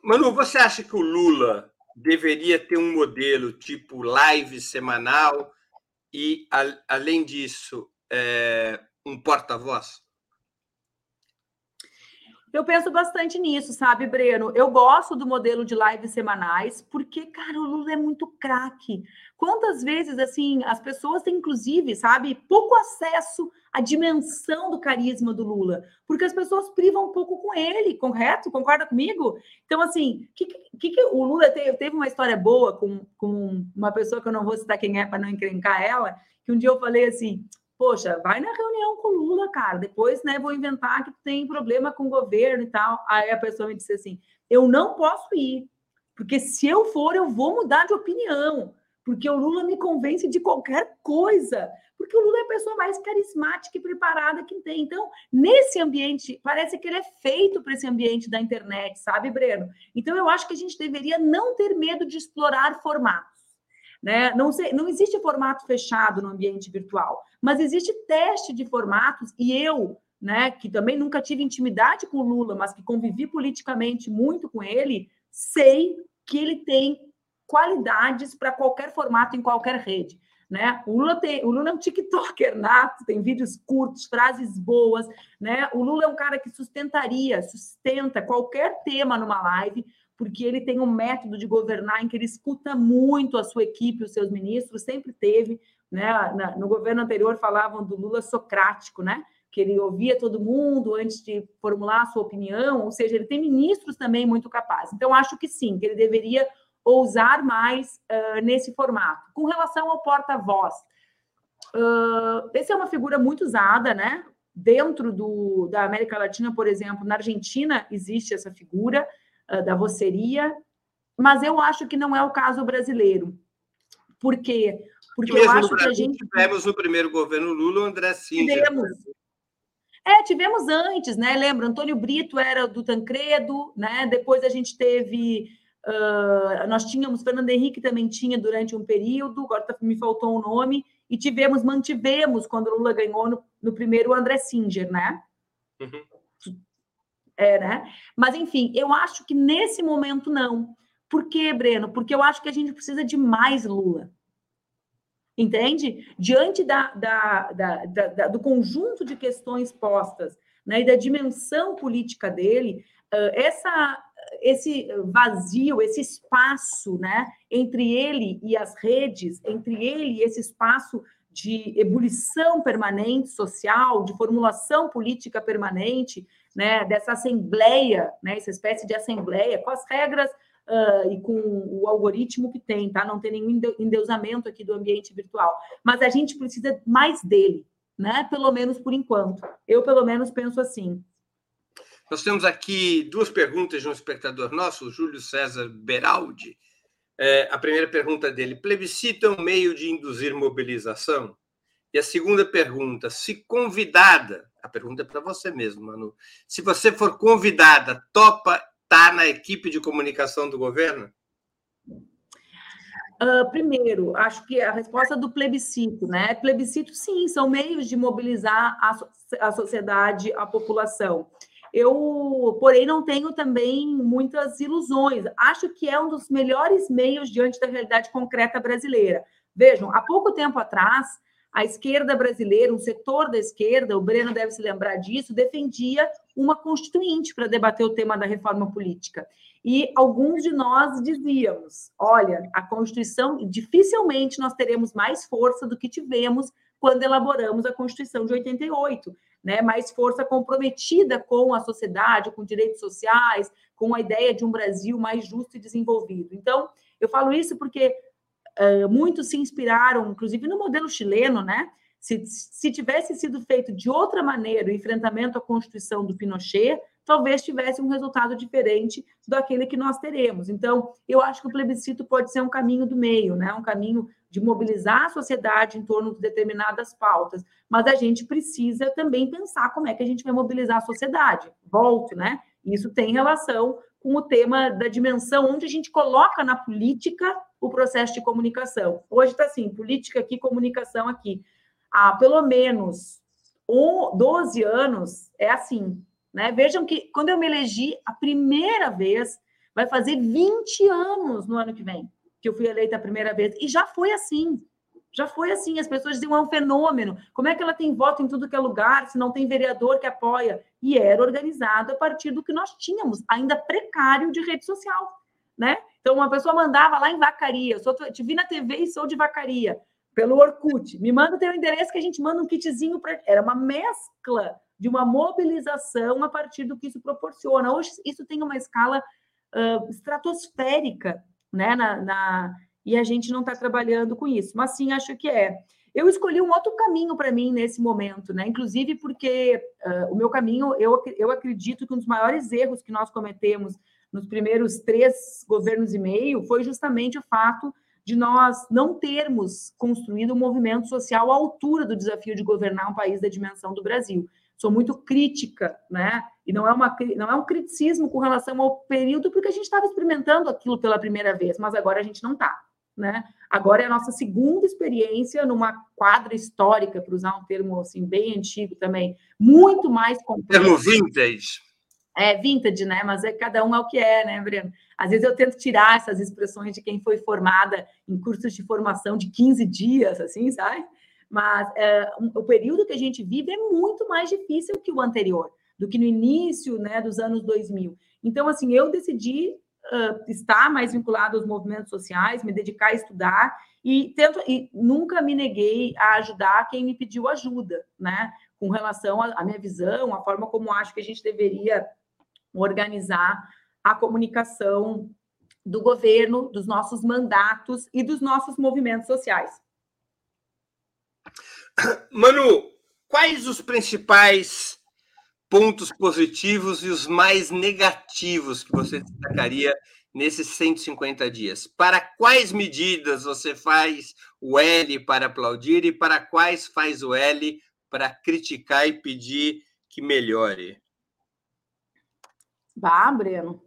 Speaker 1: Manu, você acha que o Lula deveria ter um modelo tipo live semanal e, além disso, é, um porta-voz?
Speaker 2: Eu penso bastante nisso, sabe, Breno? Eu gosto do modelo de lives semanais, porque, cara, o Lula é muito craque. Quantas vezes, assim, as pessoas têm, inclusive, sabe, pouco acesso à dimensão do carisma do Lula, porque as pessoas privam um pouco com ele, correto? Concorda comigo? Então, assim, que, que, que o Lula teve, teve uma história boa com, com uma pessoa que eu não vou citar quem é para não encrencar ela, que um dia eu falei assim: poxa, vai na reunião com o Lula, cara. Depois, né, vou inventar que tem problema com o governo e tal. Aí a pessoa me disse assim: eu não posso ir, porque se eu for, eu vou mudar de opinião, porque o Lula me convence de qualquer coisa. Porque o Lula é a pessoa mais carismática e preparada que tem. Então, nesse ambiente, parece que ele é feito para esse ambiente da internet, sabe, Breno? Então, eu acho que a gente deveria não ter medo de explorar formatos. Né? Não, sei, não existe formato fechado no ambiente virtual, mas existe teste de formatos, e eu, né, que também nunca tive intimidade com o Lula, mas que convivi politicamente muito com ele, sei que ele tem qualidades para qualquer formato em qualquer rede. Né? O Lula tem, o Lula é um TikToker nato, tem vídeos curtos, frases boas, né? O Lula é um cara que sustentaria, sustenta qualquer tema numa live, porque ele tem um método de governar em que ele escuta muito a sua equipe, os seus ministros, sempre teve, né? no governo anterior falavam do Lula socrático, né? Que ele ouvia todo mundo antes de formular a sua opinião, ou seja, ele tem ministros também muito capazes. Então, acho que sim, que ele deveria ousar mais uh, nesse formato. Com relação ao porta-voz, uh, essa é uma figura muito usada, né? Dentro do, da América Latina, por exemplo, na Argentina existe essa figura, da voceria, mas eu acho que não é o caso brasileiro. Por quê?
Speaker 1: Porque eu acho que a gente. Tivemos no primeiro governo Lula o André Singer.
Speaker 2: Tivemos. É, tivemos antes, né? Lembra? Antônio Brito era do Tancredo, né? Depois a gente teve. Uh, nós tínhamos, Fernando Henrique também tinha durante um período, agora tá, me faltou o um nome, e tivemos, mantivemos, quando o Lula ganhou no, no primeiro, o André Singer, né? Uhum. É, né? Mas, enfim, eu acho que nesse momento não. Por quê, Breno? Porque eu acho que a gente precisa de mais Lula. Entende? Diante da, da, da, da do conjunto de questões postas né, e da dimensão política dele, essa, esse vazio, esse espaço né, entre ele e as redes, entre ele e esse espaço de ebulição permanente social, de formulação política permanente, né, dessa assembleia, né, essa espécie de assembleia, com as regras uh, e com o algoritmo que tem, tá? Não tem nenhum endeusamento aqui do ambiente virtual. Mas a gente precisa mais dele, né? Pelo menos por enquanto. Eu, pelo menos, penso assim.
Speaker 1: Nós temos aqui duas perguntas de um espectador nosso, o Júlio César Beraldi. É, a primeira pergunta dele: plebiscito é um meio de induzir mobilização? E a segunda pergunta: se convidada, a pergunta é para você mesmo, Manu. Se você for convidada, topa estar tá na equipe de comunicação do governo?
Speaker 2: Uh, primeiro, acho que a resposta do plebiscito, né? Plebiscito, sim, são meios de mobilizar a, a sociedade, a população. Eu, porém, não tenho também muitas ilusões. Acho que é um dos melhores meios diante da realidade concreta brasileira. Vejam, há pouco tempo atrás, a esquerda brasileira, um setor da esquerda, o Breno deve se lembrar disso, defendia uma constituinte para debater o tema da reforma política. E alguns de nós dizíamos: olha, a Constituição, dificilmente nós teremos mais força do que tivemos quando elaboramos a Constituição de 88, né? Mais força comprometida com a sociedade, com direitos sociais, com a ideia de um Brasil mais justo e desenvolvido. Então, eu falo isso porque Uh, muitos se inspiraram, inclusive no modelo chileno, né? Se, se tivesse sido feito de outra maneira o enfrentamento à Constituição do Pinochet, talvez tivesse um resultado diferente daquele que nós teremos. Então, eu acho que o plebiscito pode ser um caminho do meio, né? um caminho de mobilizar a sociedade em torno de determinadas pautas, mas a gente precisa também pensar como é que a gente vai mobilizar a sociedade. Volto, né? Isso tem relação com o tema da dimensão onde a gente coloca na política o processo de comunicação. Hoje está assim, política aqui, comunicação aqui. Há pelo menos 12 anos é assim. Né? Vejam que quando eu me elegi a primeira vez, vai fazer 20 anos no ano que vem que eu fui eleita a primeira vez. E já foi assim. Já foi assim, as pessoas diziam, é um fenômeno. Como é que ela tem voto em tudo que é lugar, se não tem vereador que apoia? E era organizado a partir do que nós tínhamos, ainda precário de rede social, né? Então, uma pessoa mandava lá em Vacaria, sou, te vi na TV e sou de Vacaria, pelo Orkut, me manda o teu endereço que a gente manda um kitzinho para... Era uma mescla de uma mobilização a partir do que isso proporciona. Hoje, isso tem uma escala uh, estratosférica, né, na, na e a gente não está trabalhando com isso. Mas sim, acho que é. Eu escolhi um outro caminho para mim nesse momento, né? Inclusive porque uh, o meu caminho, eu, eu acredito que um dos maiores erros que nós cometemos nos primeiros três governos e meio foi justamente o fato de nós não termos construído um movimento social à altura do desafio de governar um país da dimensão do Brasil. Sou muito crítica, né? E não é, uma, não é um criticismo com relação ao período, porque a gente estava experimentando aquilo pela primeira vez, mas agora a gente não está né? Agora é a nossa segunda experiência numa quadra histórica, para usar um termo assim bem antigo também, muito mais
Speaker 1: complexo. Termo vintage.
Speaker 2: É vintage, né? Mas é cada um é o que é, né, Breno? Às vezes eu tento tirar essas expressões de quem foi formada em cursos de formação de 15 dias, assim, sabe? Mas é, o período que a gente vive é muito mais difícil que o anterior, do que no início, né, dos anos 2000. Então, assim, eu decidi uh, estar mais vinculado aos movimentos sociais, me dedicar a estudar e tento e nunca me neguei a ajudar quem me pediu ajuda, né? Com relação à minha visão, a forma como acho que a gente deveria organizar a comunicação do governo, dos nossos mandatos e dos nossos movimentos sociais.
Speaker 1: Manu, quais os principais pontos positivos e os mais negativos que você destacaria nesses 150 dias? Para quais medidas você faz o L para aplaudir e para quais faz o L para criticar e pedir que melhore?
Speaker 2: Bah, Breno.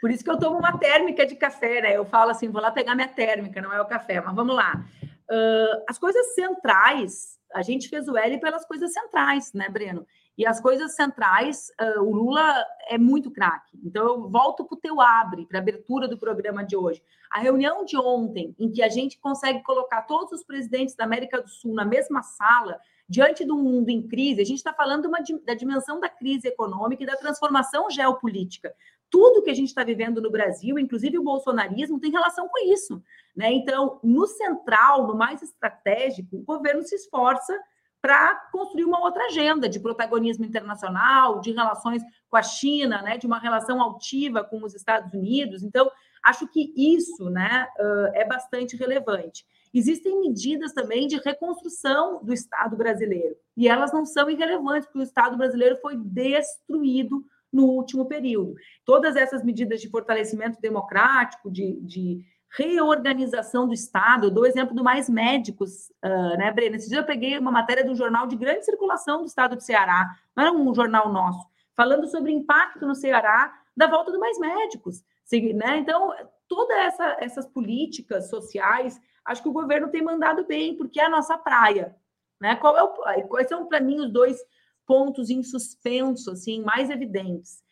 Speaker 2: Por isso que eu tomo uma térmica de café, né? Eu falo assim, vou lá pegar minha térmica, não é o café, mas vamos lá. Uh, as coisas centrais, a gente fez o L pelas coisas centrais, né, Breno? E as coisas centrais, uh, o Lula é muito craque. Então, eu volto para o teu abre, para a abertura do programa de hoje. A reunião de ontem, em que a gente consegue colocar todos os presidentes da América do Sul na mesma sala, diante de um mundo em crise, a gente está falando uma, da dimensão da crise econômica e da transformação geopolítica. Tudo que a gente está vivendo no Brasil, inclusive o bolsonarismo, tem relação com isso. Né? Então, no central, no mais estratégico, o governo se esforça para construir uma outra agenda de protagonismo internacional, de relações com a China, né, de uma relação altiva com os Estados Unidos. Então, acho que isso né, é bastante relevante. Existem medidas também de reconstrução do Estado brasileiro, e elas não são irrelevantes, porque o Estado brasileiro foi destruído no último período. Todas essas medidas de fortalecimento democrático, de, de reorganização do Estado, eu dou exemplo do Mais Médicos, uh, né, Brena? Esse dia eu peguei uma matéria de um jornal de grande circulação do Estado do Ceará, não era um jornal nosso, falando sobre impacto no Ceará da volta do Mais Médicos. Né? Então, todas essa, essas políticas sociais, acho que o governo tem mandado bem, porque é a nossa praia. Né? Qual é o, quais são, para mim, os dois pontos em suspenso, assim, mais evidentes?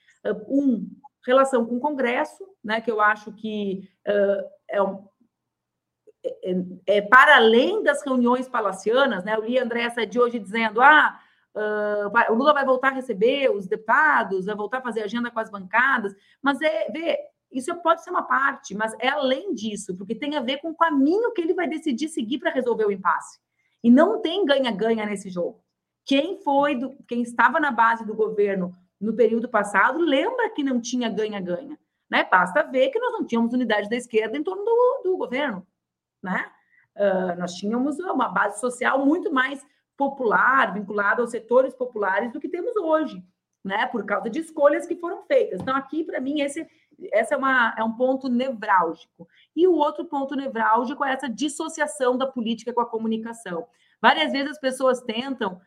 Speaker 2: Um, relação com o Congresso, né, que eu acho que uh, é, um, é, é, é, para além das reuniões palacianas, né? Eu li a Andréa de hoje dizendo: ah, uh, o Lula vai voltar a receber os deputados, vai voltar a fazer agenda com as bancadas, mas é vê, isso pode ser uma parte, mas é além disso, porque tem a ver com o caminho que ele vai decidir seguir para resolver o impasse. E não tem ganha-ganha nesse jogo. Quem foi, do, quem estava na base do governo no período passado, lembra que não tinha ganha-ganha. Né? Basta ver que nós não tínhamos unidade da esquerda em torno do, do governo. Né? Uh, nós tínhamos uma base social muito mais popular, vinculada aos setores populares do que temos hoje, né? por causa de escolhas que foram feitas. Então, aqui, para mim, esse, esse é, uma, é um ponto nevrálgico. E o outro ponto nevrálgico é essa dissociação da política com a comunicação. Várias vezes as pessoas tentam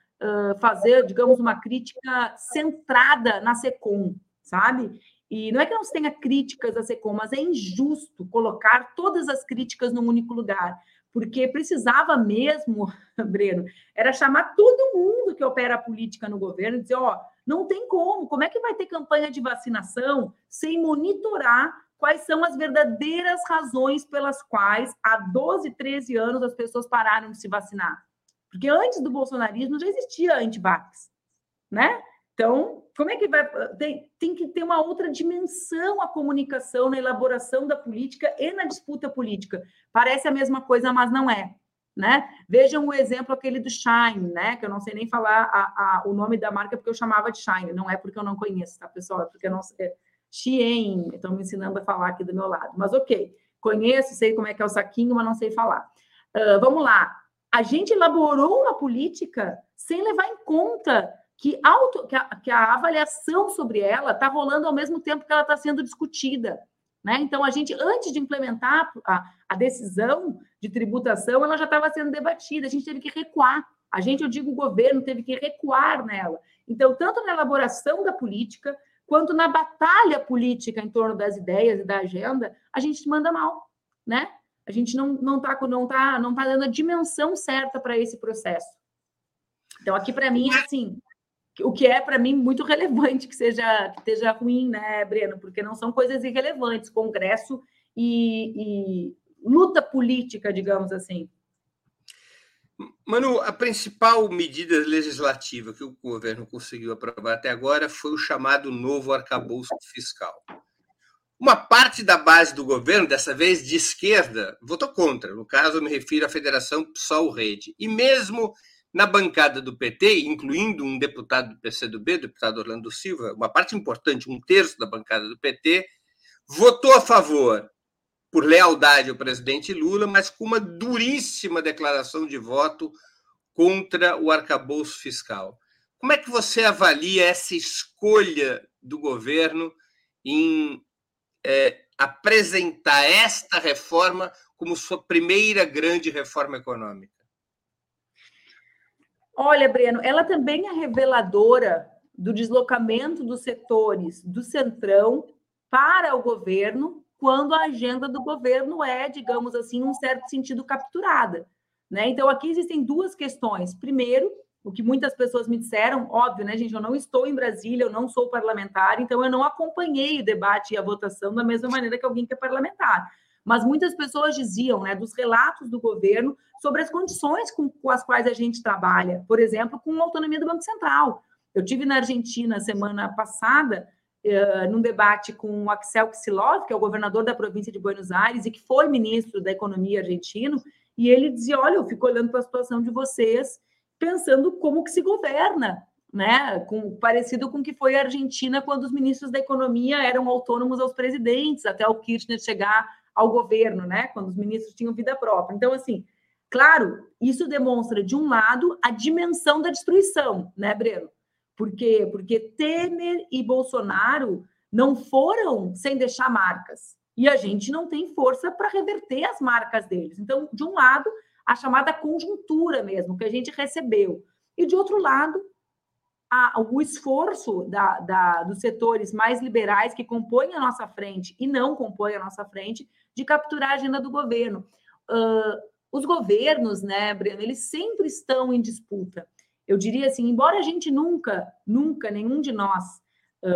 Speaker 2: fazer, digamos, uma crítica centrada na SECOM, sabe? E não é que não se tenha críticas à SECOM, mas é injusto colocar todas as críticas num único lugar, porque precisava mesmo, Breno, era chamar todo mundo que opera a política no governo e dizer, ó, não tem como, como é que vai ter campanha de vacinação sem monitorar quais são as verdadeiras razões pelas quais há 12, 13 anos as pessoas pararam de se vacinar? Porque antes do bolsonarismo já existia antivax, né? Então, como é que vai. Tem, tem que ter uma outra dimensão a comunicação na elaboração da política e na disputa política. Parece a mesma coisa, mas não é. Né? Vejam o exemplo aquele do Shine, né? Que eu não sei nem falar a, a, o nome da marca porque eu chamava de Shine, não é porque eu não conheço, tá, pessoal? É porque eu não sei. É Shein, estão me ensinando a falar aqui do meu lado. Mas ok, conheço, sei como é que é o saquinho, mas não sei falar. Uh, vamos lá a gente elaborou uma política sem levar em conta que, auto, que, a, que a avaliação sobre ela está rolando ao mesmo tempo que ela está sendo discutida. Né? Então, a gente, antes de implementar a, a decisão de tributação, ela já estava sendo debatida, a gente teve que recuar. A gente, eu digo, o governo teve que recuar nela. Então, tanto na elaboração da política, quanto na batalha política em torno das ideias e da agenda, a gente manda mal, né? A gente não não está não tá, não tá dando a dimensão certa para esse processo. Então aqui para mim é assim, o que é para mim muito relevante que seja que esteja ruim, né, Breno? Porque não são coisas irrelevantes, congresso e, e luta política, digamos assim.
Speaker 1: Manu, a principal medida legislativa que o governo conseguiu aprovar até agora foi o chamado novo arcabouço fiscal. Uma parte da base do governo, dessa vez de esquerda, votou contra. No caso, eu me refiro à Federação PSOL-Rede. E mesmo na bancada do PT, incluindo um deputado do PCdoB, deputado Orlando Silva, uma parte importante, um terço da bancada do PT, votou a favor por lealdade ao presidente Lula, mas com uma duríssima declaração de voto contra o arcabouço fiscal. Como é que você avalia essa escolha do governo em é, apresentar esta reforma como sua primeira grande reforma econômica?
Speaker 2: Olha, Breno, ela também é reveladora do deslocamento dos setores do centrão para o governo, quando a agenda do governo é, digamos assim, num certo sentido capturada. Né? Então, aqui existem duas questões. Primeiro, o que muitas pessoas me disseram, óbvio, né, gente? Eu não estou em Brasília, eu não sou parlamentar, então eu não acompanhei o debate e a votação da mesma maneira que alguém que é parlamentar. Mas muitas pessoas diziam, né, dos relatos do governo sobre as condições com, com as quais a gente trabalha, por exemplo, com a autonomia do Banco Central. Eu tive na Argentina semana passada, uh, num debate com o Axel Kicillof, que é o governador da província de Buenos Aires e que foi ministro da Economia argentino, e ele dizia: Olha, eu fico olhando para a situação de vocês pensando como que se governa, né? Com, parecido com o que foi a Argentina quando os ministros da economia eram autônomos aos presidentes, até o Kirchner chegar ao governo, né? Quando os ministros tinham vida própria. Então, assim, claro, isso demonstra, de um lado, a dimensão da destruição, né, Breno? Por quê? Porque Temer e Bolsonaro não foram sem deixar marcas. E a gente não tem força para reverter as marcas deles. Então, de um lado, a chamada conjuntura mesmo, que a gente recebeu. E de outro lado, a, o esforço da, da, dos setores mais liberais que compõem a nossa frente e não compõem a nossa frente de capturar a agenda do governo. Uh, os governos, né, Breno, eles sempre estão em disputa. Eu diria assim, embora a gente nunca, nunca, nenhum de nós,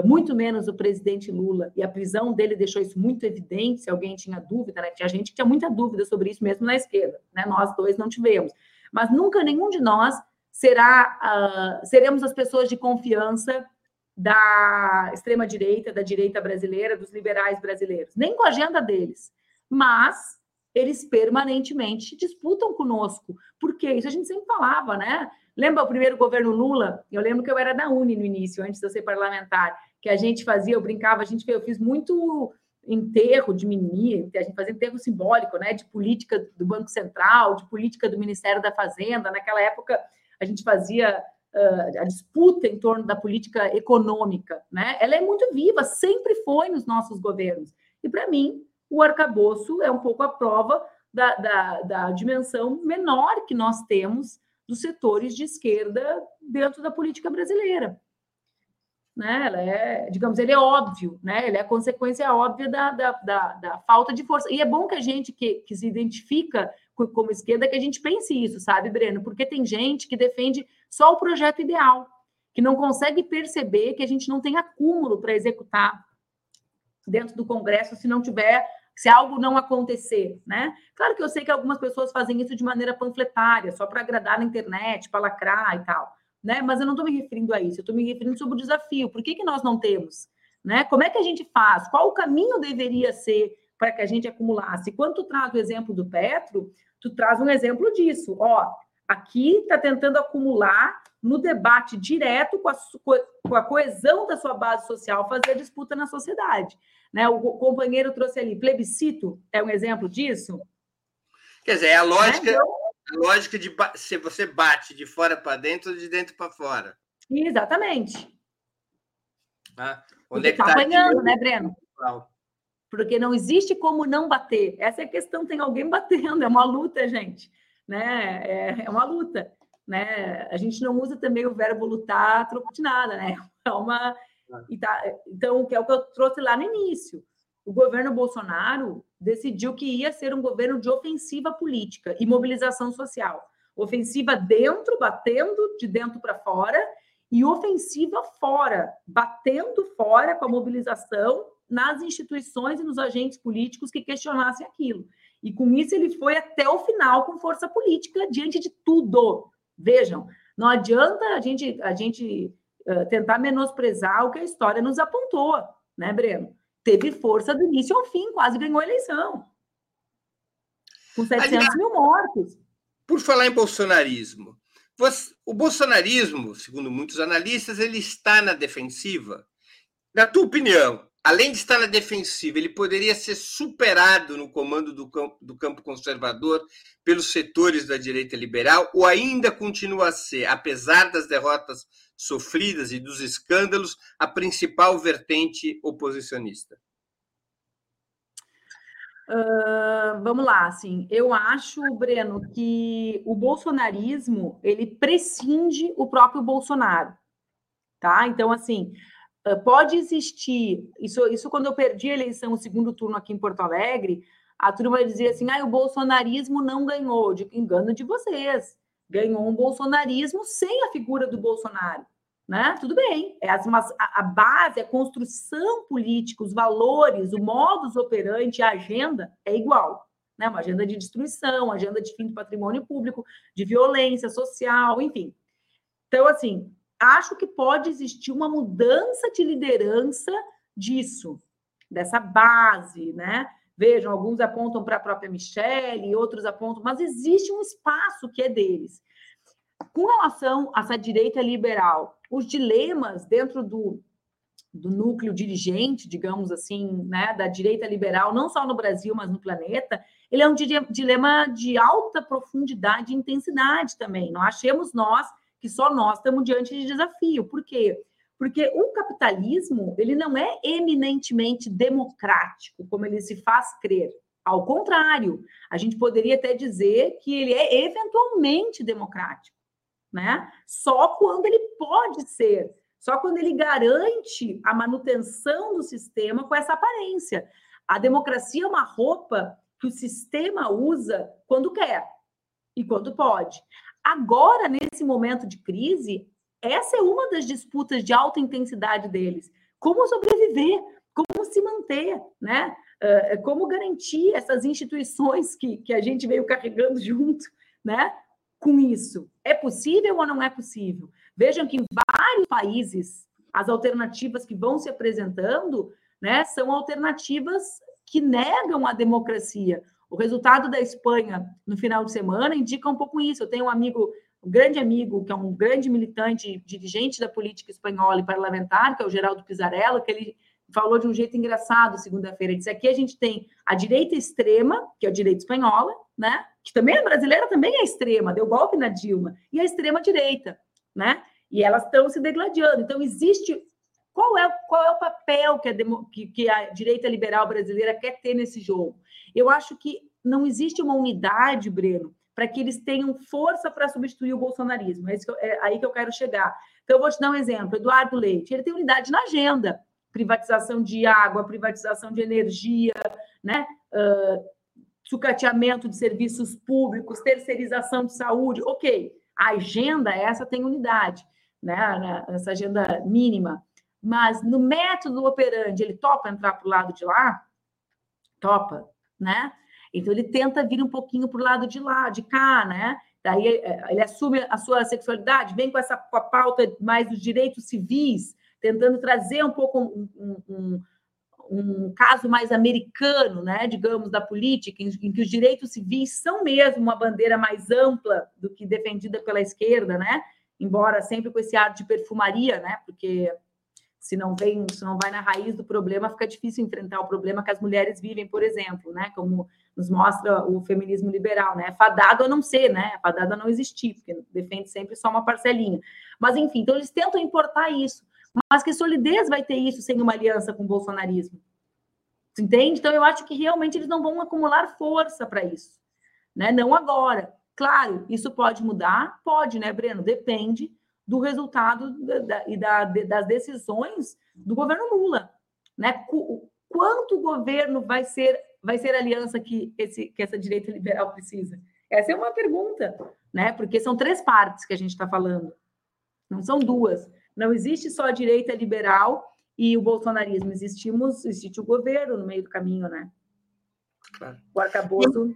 Speaker 2: muito menos o presidente Lula, e a prisão dele deixou isso muito evidente, se alguém tinha dúvida, né? Tinha gente que tinha muita dúvida sobre isso mesmo na esquerda, né? Nós dois não tivemos. Mas nunca nenhum de nós será uh, seremos as pessoas de confiança da extrema direita, da direita brasileira, dos liberais brasileiros, nem com a agenda deles, mas eles permanentemente disputam conosco. Porque isso a gente sempre falava, né? Lembra o primeiro governo Lula? Eu lembro que eu era da Uni no início, antes de eu ser parlamentar, que a gente fazia, eu brincava, a gente eu fiz muito enterro de menino, a gente fazia enterro simbólico, né, de política do Banco Central, de política do Ministério da Fazenda. Naquela época, a gente fazia uh, a disputa em torno da política econômica, né? Ela é muito viva, sempre foi nos nossos governos. E para mim, o arcabouço é um pouco a prova da, da, da dimensão menor que nós temos dos setores de esquerda dentro da política brasileira né? Ela é, digamos, ele é óbvio, né? Ele é a consequência óbvia da, da, da, da falta de força. E é bom que a gente que, que se identifica como esquerda que a gente pense isso, sabe, Breno? Porque tem gente que defende só o projeto ideal, que não consegue perceber que a gente não tem acúmulo para executar dentro do Congresso se não tiver, se algo não acontecer, né? Claro que eu sei que algumas pessoas fazem isso de maneira panfletária, só para agradar na internet, para lacrar e tal né? Mas eu não estou me referindo a isso, eu estou me referindo sobre o desafio. Por que, que nós não temos? Né? Como é que a gente faz? Qual o caminho deveria ser para que a gente acumulasse? Quando tu traz o exemplo do Petro, tu traz um exemplo disso. Ó, aqui está tentando acumular no debate direto com a, com a, coesão da sua base social, fazer a disputa na sociedade. Né? O companheiro trouxe ali, plebiscito é um exemplo disso?
Speaker 1: Quer dizer, é a lógica, então, a lógica de se você bate de fora para dentro ou de dentro para fora.
Speaker 2: Exatamente. Ah, onde Porque é que tá apanhando, né, Breno? Porque não existe como não bater. Essa é a questão, tem alguém batendo, é uma luta, gente. Né? É, é uma luta. Né? A gente não usa também o verbo lutar troco de nada, né? É uma. Ah. Tá, então, que é o que eu trouxe lá no início o governo Bolsonaro decidiu que ia ser um governo de ofensiva política e mobilização social. Ofensiva dentro, batendo de dentro para fora, e ofensiva fora, batendo fora com a mobilização nas instituições e nos agentes políticos que questionassem aquilo. E com isso ele foi até o final com força política diante de tudo. Vejam, não adianta a gente a gente uh, tentar menosprezar o que a história nos apontou, né, Breno? teve força do início ao fim, quase ganhou a eleição. Com 700 Aliás, mil mortos.
Speaker 1: Por falar em bolsonarismo, você, o bolsonarismo, segundo muitos analistas, ele está na defensiva. Na tua opinião, além de estar na defensiva, ele poderia ser superado no comando do campo, do campo conservador pelos setores da direita liberal, ou ainda continua a ser, apesar das derrotas sofridas e dos escândalos, a principal vertente oposicionista?
Speaker 2: Uh, vamos lá, assim, eu acho, Breno, que o bolsonarismo ele prescinde o próprio Bolsonaro, tá? Então, assim, pode existir isso, isso quando eu perdi a eleição, o segundo turno aqui em Porto Alegre, a turma dizia assim: ah, o bolsonarismo não ganhou. De engano de vocês ganhou um bolsonarismo sem a figura do Bolsonaro. Né? Tudo bem, é as, mas a, a base, a construção política, os valores, o modus operandi, a agenda é igual. Né? Uma agenda de destruição, agenda de fim do patrimônio público, de violência social, enfim. Então, assim, acho que pode existir uma mudança de liderança disso, dessa base, né? Vejam, alguns apontam para a própria Michelle, outros apontam, mas existe um espaço que é deles. Com relação a essa direita liberal, os dilemas dentro do, do núcleo dirigente, digamos assim, né, da direita liberal, não só no Brasil, mas no planeta, ele é um dilema de alta profundidade e intensidade também. Não achemos nós que só nós estamos diante de desafio. Por quê? Porque o capitalismo, ele não é eminentemente democrático, como ele se faz crer. Ao contrário, a gente poderia até dizer que ele é eventualmente democrático, né? Só quando ele pode ser, só quando ele garante a manutenção do sistema com essa aparência. A democracia é uma roupa que o sistema usa quando quer e quando pode. Agora, nesse momento de crise, essa é uma das disputas de alta intensidade deles. Como sobreviver, como se manter, né? Uh, como garantir essas instituições que, que a gente veio carregando junto, né? Com isso. É possível ou não é possível? Vejam que em vários países, as alternativas que vão se apresentando né, são alternativas que negam a democracia. O resultado da Espanha no final de semana indica um pouco isso. Eu tenho um amigo, um grande amigo, que é um grande militante, dirigente da política espanhola e parlamentar, que é o Geraldo Pizarello, que ele falou de um jeito engraçado segunda-feira. Ele disse: aqui a gente tem a direita extrema, que é a direita espanhola, né? Que também é brasileira, também é extrema, deu golpe na Dilma, e a extrema direita, né? E elas estão se degladiando. Então, existe qual é, qual é o papel que a, que, que a direita liberal brasileira quer ter nesse jogo? Eu acho que não existe uma unidade, Breno, para que eles tenham força para substituir o bolsonarismo. É, eu, é, aí que eu quero chegar. Então, eu vou te dar um exemplo. Eduardo Leite, ele tem unidade na agenda. Privatização de água, privatização de energia, né? Uh, sucateamento de serviços públicos, terceirização de saúde. Ok, a agenda essa tem unidade, né? Essa agenda mínima. Mas no método operante, ele topa entrar para o lado de lá? Topa, né? Então ele tenta vir um pouquinho para o lado de lá, de cá, né? Daí é, ele assume a sua sexualidade, vem com essa com a pauta mais dos direitos civis, tentando trazer um pouco um, um, um, um caso mais americano, né? Digamos, da política, em, em, que os direitos civis são mesmo uma bandeira mais ampla do que defendida pela esquerda, né? Embora sempre com esse ar de perfumaria, né? Porque se não vem, se não vai na raiz do problema, fica difícil enfrentar o problema que as mulheres vivem, por exemplo, né? Como nos mostra o feminismo liberal, né? Fadado a não ser, né? Fadado a não existir, porque defende sempre só uma parcelinha. Mas enfim, então eles tentam importar isso. Mas que solidez vai ter isso sem uma aliança com o bolsonarismo? Entende? Então eu acho que realmente eles não vão acumular força para isso, né? Não agora. Claro, isso pode mudar, pode, né, Breno? Depende do resultado e da, da, das decisões do governo Lula. Né? Quanto o governo vai ser, vai ser a aliança que, esse, que essa direita liberal precisa? Essa é uma pergunta, né? Porque são três partes que a gente está falando, não são duas. Não existe só a direita liberal e o bolsonarismo. Existimos, existe o governo no meio do caminho, né? Claro. O arcabouço.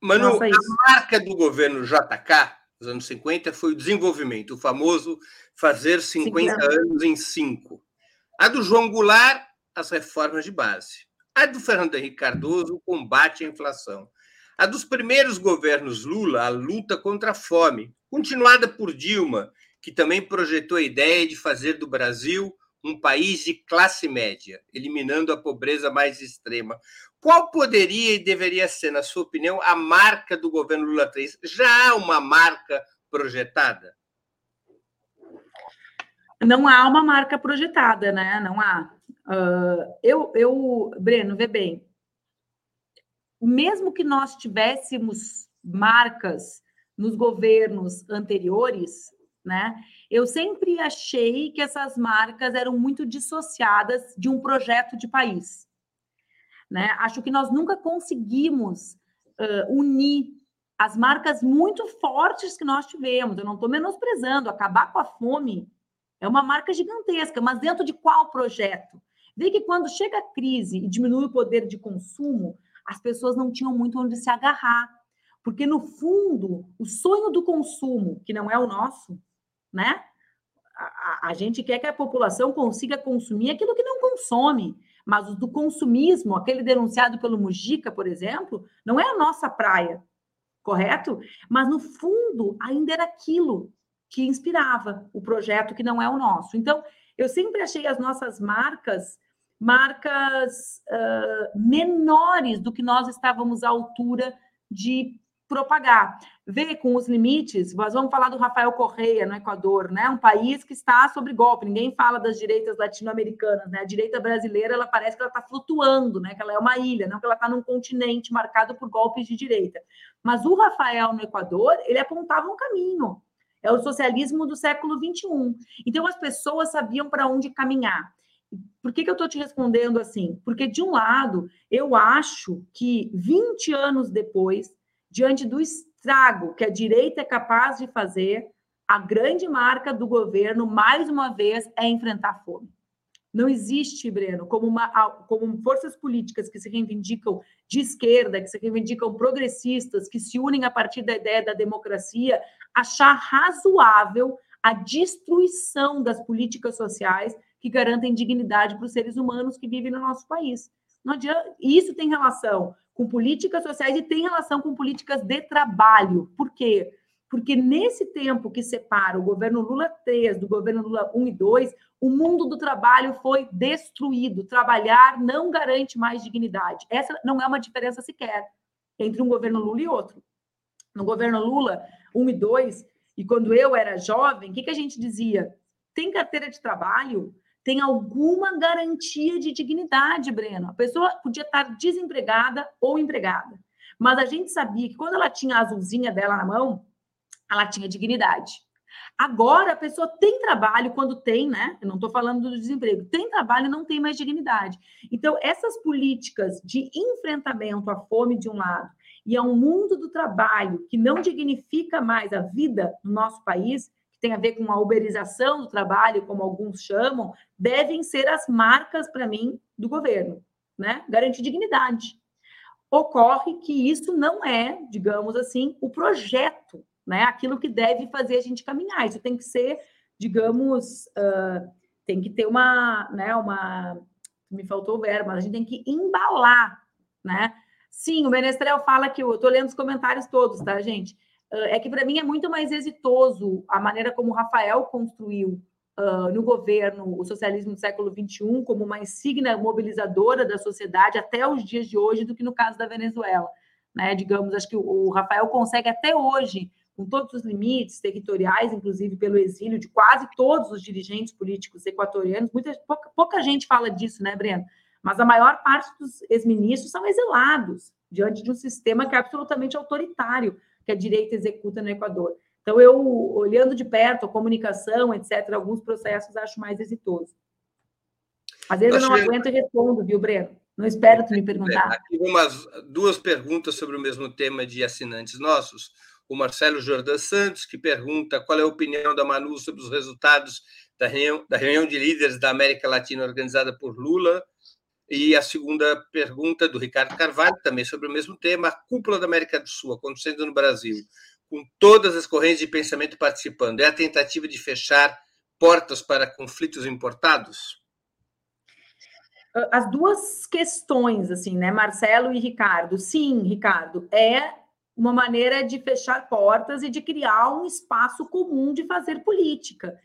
Speaker 1: Manu, a marca do governo JK nos anos 50 foi o desenvolvimento, o famoso fazer 50 anos em 5. A do João Goulart, as reformas de base. A do Fernando Henrique Cardoso, o combate à inflação. A dos primeiros governos Lula, a luta contra a fome, continuada por Dilma, que também projetou a ideia de fazer do Brasil um país de classe média, eliminando a pobreza mais extrema. Qual poderia e deveria ser, na sua opinião, a marca do governo Lula 3? Já há uma marca projetada?
Speaker 2: Não há uma marca projetada, né? Não há. Uh, eu, eu, Breno, vê bem. Mesmo que nós tivéssemos marcas nos governos anteriores, né? Eu sempre achei que essas marcas eram muito dissociadas de um projeto de país. Né? Acho que nós nunca conseguimos uh, unir as marcas muito fortes que nós tivemos. Eu não estou menosprezando, acabar com a fome é uma marca gigantesca, mas dentro de qual projeto? Vê que quando chega a crise e diminui o poder de consumo, as pessoas não tinham muito onde se agarrar. Porque, no fundo, o sonho do consumo, que não é o nosso, né? A, a, gente quer que a população consiga consumir aquilo que não consome. Mas o do consumismo, aquele denunciado pelo Mujica, por exemplo, não é a nossa praia, correto? Mas no fundo ainda era aquilo que inspirava o projeto que não é o nosso. Então, eu sempre achei as nossas marcas marcas uh, menores do que nós estávamos à altura de propagar. Vê com os limites, nós vamos falar do Rafael Correia no Equador, né? Um país que está sob golpe. Ninguém fala das direitas latino-americanas, né? A direita brasileira, ela parece que ela está flutuando, né? Que ela é uma ilha, não que ela está num continente marcado por golpes de direita. Mas o Rafael no Equador, ele apontava um caminho. É o socialismo do século 21. Então as pessoas sabiam para onde caminhar. Por que, que eu estou te respondendo assim? Porque, de um lado, eu acho que 20 anos depois, diante do estrago que a direita é capaz de fazer, a grande marca do governo, mais uma vez, é enfrentar a fome. Não existe, Breno, como, uma, como forças políticas que se reivindicam de esquerda, que se reivindicam progressistas, que se unem a partir da ideia da democracia, achar razoável a destruição das políticas sociais que garantem dignidade para os seres humanos que vivem no nosso país. Não adianta, isso tem relação com políticas sociais e tem relação com políticas de trabalho. Por quê? Porque nesse tempo que separa o governo Lula 3 do governo Lula 1 e 2, o mundo do trabalho foi destruído. Trabalhar não garante mais dignidade. Essa não é uma diferença sequer entre um governo Lula e outro. No governo Lula 1 e 2, e quando eu era jovem, o que, que a gente dizia? Tem carteira de trabalho? Tem alguma garantia de dignidade, Breno. A pessoa podia estar desempregada ou empregada, mas a gente sabia que quando ela tinha a azulzinha dela na mão, ela tinha dignidade. Agora a pessoa tem trabalho quando tem, né? Eu não estou falando do desemprego, tem trabalho não tem mais dignidade. Então, essas políticas de enfrentamento à fome de um lado e a um mundo do trabalho que não dignifica mais a vida no nosso país, tem a ver com a uberização do trabalho, como alguns chamam, devem ser as marcas, para mim, do governo, né? Garantir dignidade. Ocorre que isso não é, digamos assim, o projeto, né? Aquilo que deve fazer a gente caminhar. Isso tem que ser, digamos, uh, tem que ter uma, né? Uma, me faltou o verbo, mas a gente tem que embalar, né? Sim, o Menestrel fala que eu estou lendo os comentários todos, tá, gente? É que para mim é muito mais exitoso a maneira como Rafael construiu uh, no governo o socialismo do século XXI como uma insígnia mobilizadora da sociedade até os dias de hoje do que no caso da Venezuela. Né? Digamos, acho que o, o Rafael consegue até hoje, com todos os limites territoriais, inclusive pelo exílio de quase todos os dirigentes políticos equatorianos, muita, pouca, pouca gente fala disso, né, Breno? Mas a maior parte dos ex-ministros são exilados diante de um sistema que é absolutamente autoritário que a direita executa no Equador. Então, eu, olhando de perto a comunicação, etc., alguns processos acho mais exitoso. Às vezes Nós eu não tivemos... aguento e respondo, viu, Breno? Não espero tu me perguntar.
Speaker 1: Aqui umas duas perguntas sobre o mesmo tema de assinantes nossos. O Marcelo Jordan Santos, que pergunta qual é a opinião da Manu sobre os resultados da reunião, da reunião de líderes da América Latina organizada por Lula e a segunda pergunta do Ricardo Carvalho, também sobre o mesmo tema, a cúpula da América do Sul, acontecendo no Brasil, com todas as correntes de pensamento participando, é a tentativa de fechar portas para conflitos importados?
Speaker 2: As duas questões, assim, né, Marcelo e Ricardo. Sim, Ricardo, é uma maneira de fechar portas e de criar um espaço comum de fazer política.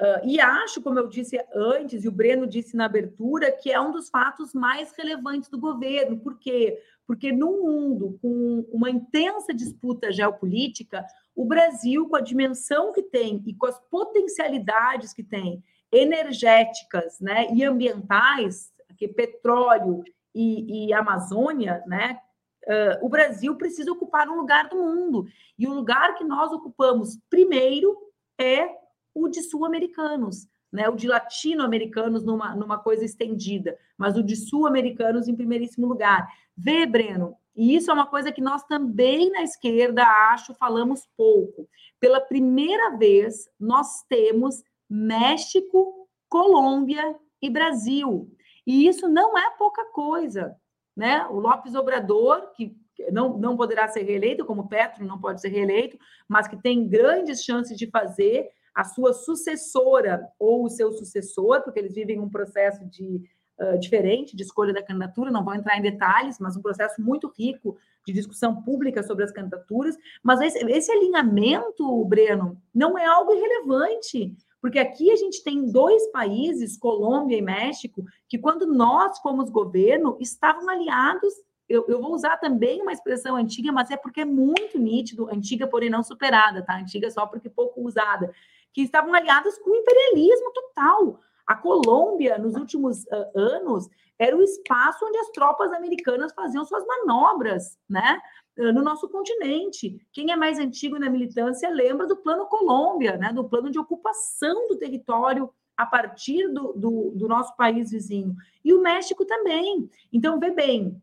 Speaker 2: Uh, e acho, como eu disse antes, e o Breno disse na abertura, que é um dos fatos mais relevantes do governo. Por quê? Porque num mundo com uma intensa disputa geopolítica, o Brasil, com a dimensão que tem e com as potencialidades que tem, energéticas né, e ambientais, que petróleo e, e Amazônia, né, uh, o Brasil precisa ocupar um lugar do mundo. E o lugar que nós ocupamos primeiro é o de sul-americanos, né? o de latino-americanos numa, numa coisa estendida, mas o de sul-americanos em primeiríssimo lugar. Vê, Breno, e isso é uma coisa que nós também na esquerda, acho, falamos pouco. Pela primeira vez, nós temos México, Colômbia e Brasil. E isso não é pouca coisa. Né? O Lopes Obrador, que não, não poderá ser reeleito, como Petro não pode ser reeleito, mas que tem grandes chances de fazer, a sua sucessora ou o seu sucessor, porque eles vivem um processo de uh, diferente de escolha da candidatura, não vou entrar em detalhes, mas um processo muito rico de discussão pública sobre as candidaturas. Mas esse, esse alinhamento, Breno, não é algo irrelevante, porque aqui a gente tem dois países, Colômbia e México, que quando nós fomos governo, estavam aliados eu, eu, vou usar também uma expressão antiga, mas é porque é muito nítido, antiga, porém não superada, tá? Antiga só porque pouco usada, que estavam aliados com o imperialismo total. A Colômbia, nos últimos uh, anos, era o espaço onde as tropas americanas faziam suas manobras, né? no nosso continente. Quem é mais antigo na militância lembra do Plano Colômbia, né? do plano de ocupação do território a partir do, do, do nosso país vizinho. E o México também. Então, vê bem,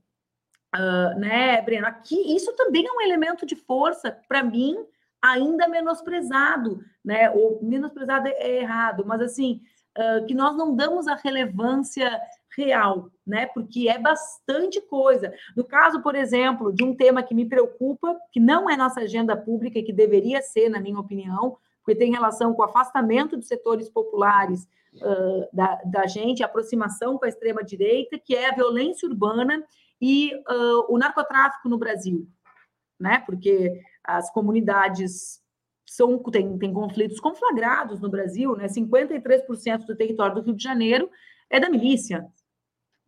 Speaker 2: uh, né, Breno? Aqui, isso também é um elemento de força, para mim, ainda menosprezado, né? Ou menosprezado é errado, mas assim, uh, que nós não damos a relevância real, né? Porque é bastante coisa. No caso, por exemplo, de um tema que me preocupa, que não é nossa agenda pública e que deveria ser, na minha opinião, porque tem relação com o afastamento dos setores populares uh, da, da gente, a aproximação com a extrema-direita, que é a violência urbana e uh, o narcotráfico no Brasil, né? Porque as comunidades são têm, têm conflitos conflagrados no Brasil, né? 53% do território do Rio de Janeiro é da milícia,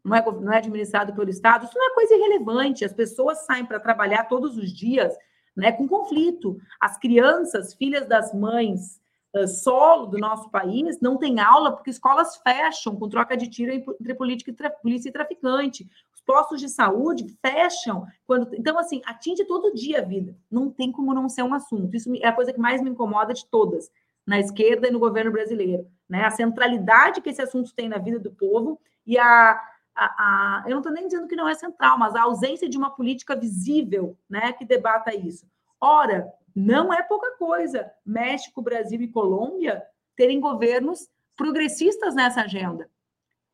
Speaker 2: não é, não é administrado pelo Estado. Isso não é coisa irrelevante. As pessoas saem para trabalhar todos os dias né, com conflito. As crianças, filhas das mães uh, solo do nosso país, não têm aula porque escolas fecham com troca de tiro entre política e polícia e traficante. Os postos de saúde fecham. quando Então, assim, atinge todo dia a vida. Não tem como não ser um assunto. Isso é a coisa que mais me incomoda de todas, na esquerda e no governo brasileiro. Né? A centralidade que esse assunto tem na vida do povo e a a, a, eu não estou nem dizendo que não é central, mas a ausência de uma política visível né, que debata isso. Ora, não é pouca coisa México, Brasil e Colômbia terem governos progressistas nessa agenda,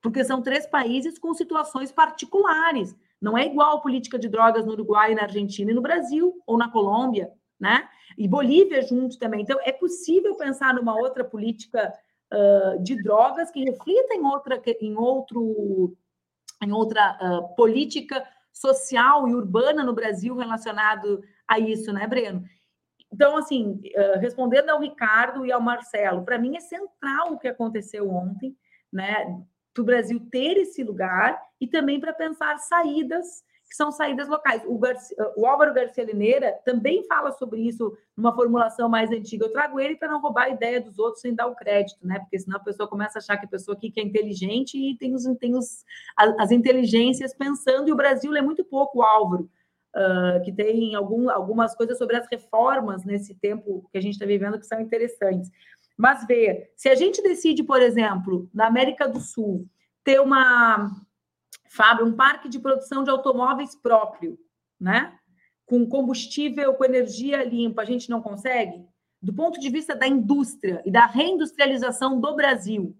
Speaker 2: porque são três países com situações particulares. Não é igual a política de drogas no Uruguai, na Argentina e no Brasil, ou na Colômbia, né? E Bolívia junto também. Então, é possível pensar numa outra política uh, de drogas que reflita em, outra, em outro em outra uh, política social e urbana no Brasil relacionado a isso, né, Breno? Então, assim, uh, respondendo ao Ricardo e ao Marcelo, para mim é central o que aconteceu ontem, né, para o Brasil ter esse lugar e também para pensar saídas que são saídas locais. O, Garcia, o Álvaro Garcia Lineira também fala sobre isso numa formulação mais antiga. Eu trago ele para não roubar a ideia dos outros sem dar o crédito, né? Porque senão a pessoa começa a achar que a pessoa aqui que é inteligente e tem, os, tem os, as inteligências pensando, e o Brasil é muito pouco, o Álvaro. Uh, que tem algum, algumas coisas sobre as reformas nesse tempo que a gente está vivendo que são interessantes. Mas ver, se a gente decide, por exemplo, na América do Sul, ter uma Fábio, um parque de produção de automóveis próprio, né? Com combustível, com energia limpa, a gente não consegue? Do ponto de vista da indústria e da reindustrialização do Brasil,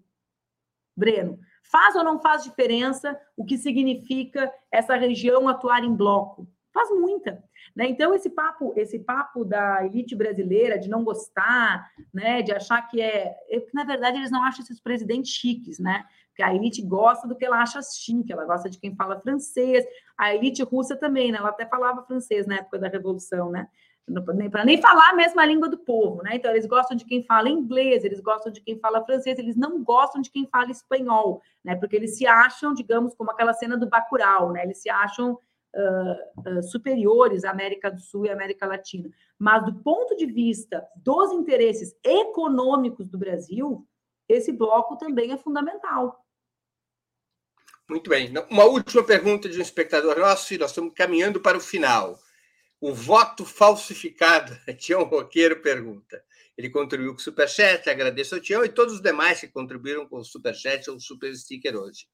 Speaker 2: Breno, faz ou não faz diferença o que significa essa região atuar em bloco? Faz muita. Né? Então, esse papo, esse papo da elite brasileira de não gostar, né? de achar que é. Na verdade, eles não acham esses presidentes chiques, né? Porque a elite gosta do que ela acha chique, ela gosta de quem fala francês. A elite russa também, né? Ela até falava francês na época da Revolução, né? Para nem falar a mesma língua do povo, né? Então, eles gostam de quem fala inglês, eles gostam de quem fala francês, eles não gostam de quem fala espanhol, né? Porque eles se acham, digamos, como aquela cena do Bacurau, né? Eles se acham uh, uh, superiores à América do Sul e à América Latina. Mas, do ponto de vista dos interesses econômicos do Brasil, esse bloco também é fundamental.
Speaker 1: Muito bem. Uma última pergunta de um espectador nosso, e nós estamos caminhando para o final. O voto falsificado, Tião Roqueiro pergunta. Ele contribuiu com o Superchat, agradeço ao Tião e todos os demais que contribuíram com o Superchat ou Super Sticker hoje.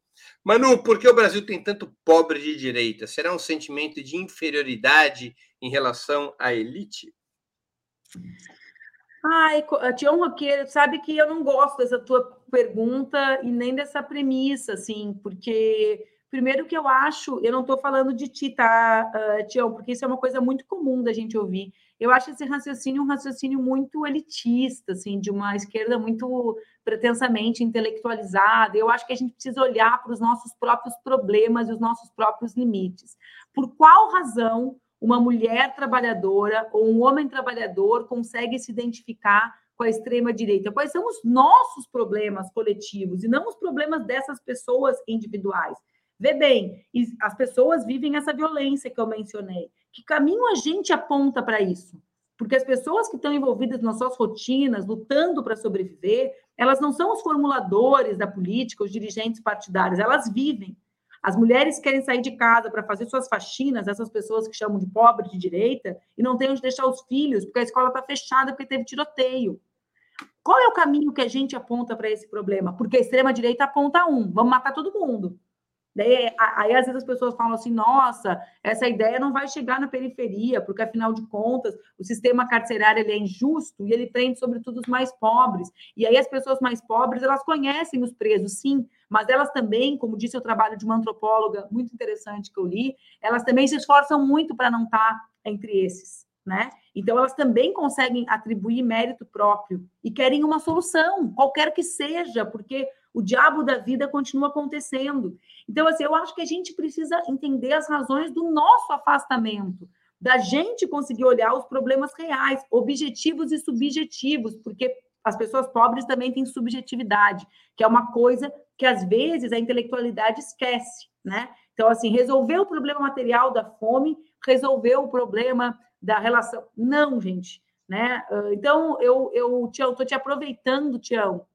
Speaker 1: Manu, por que o Brasil tem tanto pobre de direita? Será um sentimento de inferioridade em relação à elite?
Speaker 2: Ai, Tião Roqueiro, sabe que eu não gosto dessa tua pergunta e nem dessa premissa, assim, porque primeiro que eu acho, eu não estou falando de ti, tá, uh, Tião, porque isso é uma coisa muito comum da gente ouvir. Eu acho esse raciocínio um raciocínio muito elitista, assim, de uma esquerda muito pretensamente intelectualizada. Eu acho que a gente precisa olhar para os nossos próprios problemas e os nossos próprios limites. Por qual razão uma mulher trabalhadora ou um homem trabalhador consegue se identificar com a extrema-direita? Quais são os nossos problemas coletivos e não os problemas dessas pessoas individuais? Vê bem, as pessoas vivem essa violência que eu mencionei. Que caminho a gente aponta para isso? Porque as pessoas que estão envolvidas nas suas rotinas, lutando para sobreviver, elas não são os formuladores da política, os dirigentes partidários, elas vivem. As mulheres querem sair de casa para fazer suas faxinas, essas pessoas que chamam de pobre de direita, e não têm onde deixar os filhos, porque a escola está fechada porque teve tiroteio. Qual é o caminho que a gente aponta para esse problema? Porque a extrema-direita aponta um: vamos matar todo mundo. Daí, aí, às vezes, as pessoas falam assim: nossa, essa ideia não vai chegar na periferia, porque, afinal de contas, o sistema carcerário ele é injusto e ele prende, sobretudo, os mais pobres. E aí, as pessoas mais pobres, elas conhecem os presos, sim, mas elas também, como disse o trabalho de uma antropóloga muito interessante que eu li, elas também se esforçam muito para não estar entre esses, né? Então, elas também conseguem atribuir mérito próprio e querem uma solução, qualquer que seja, porque o diabo da vida continua acontecendo. Então, assim, eu acho que a gente precisa entender as razões do nosso afastamento, da gente conseguir olhar os problemas reais, objetivos e subjetivos, porque as pessoas pobres também têm subjetividade, que é uma coisa que às vezes a intelectualidade esquece, né? Então, assim, resolver o problema material da fome, resolver o problema da relação. Não, gente, né? Então, eu, eu, Tião, estou te aproveitando, Tião,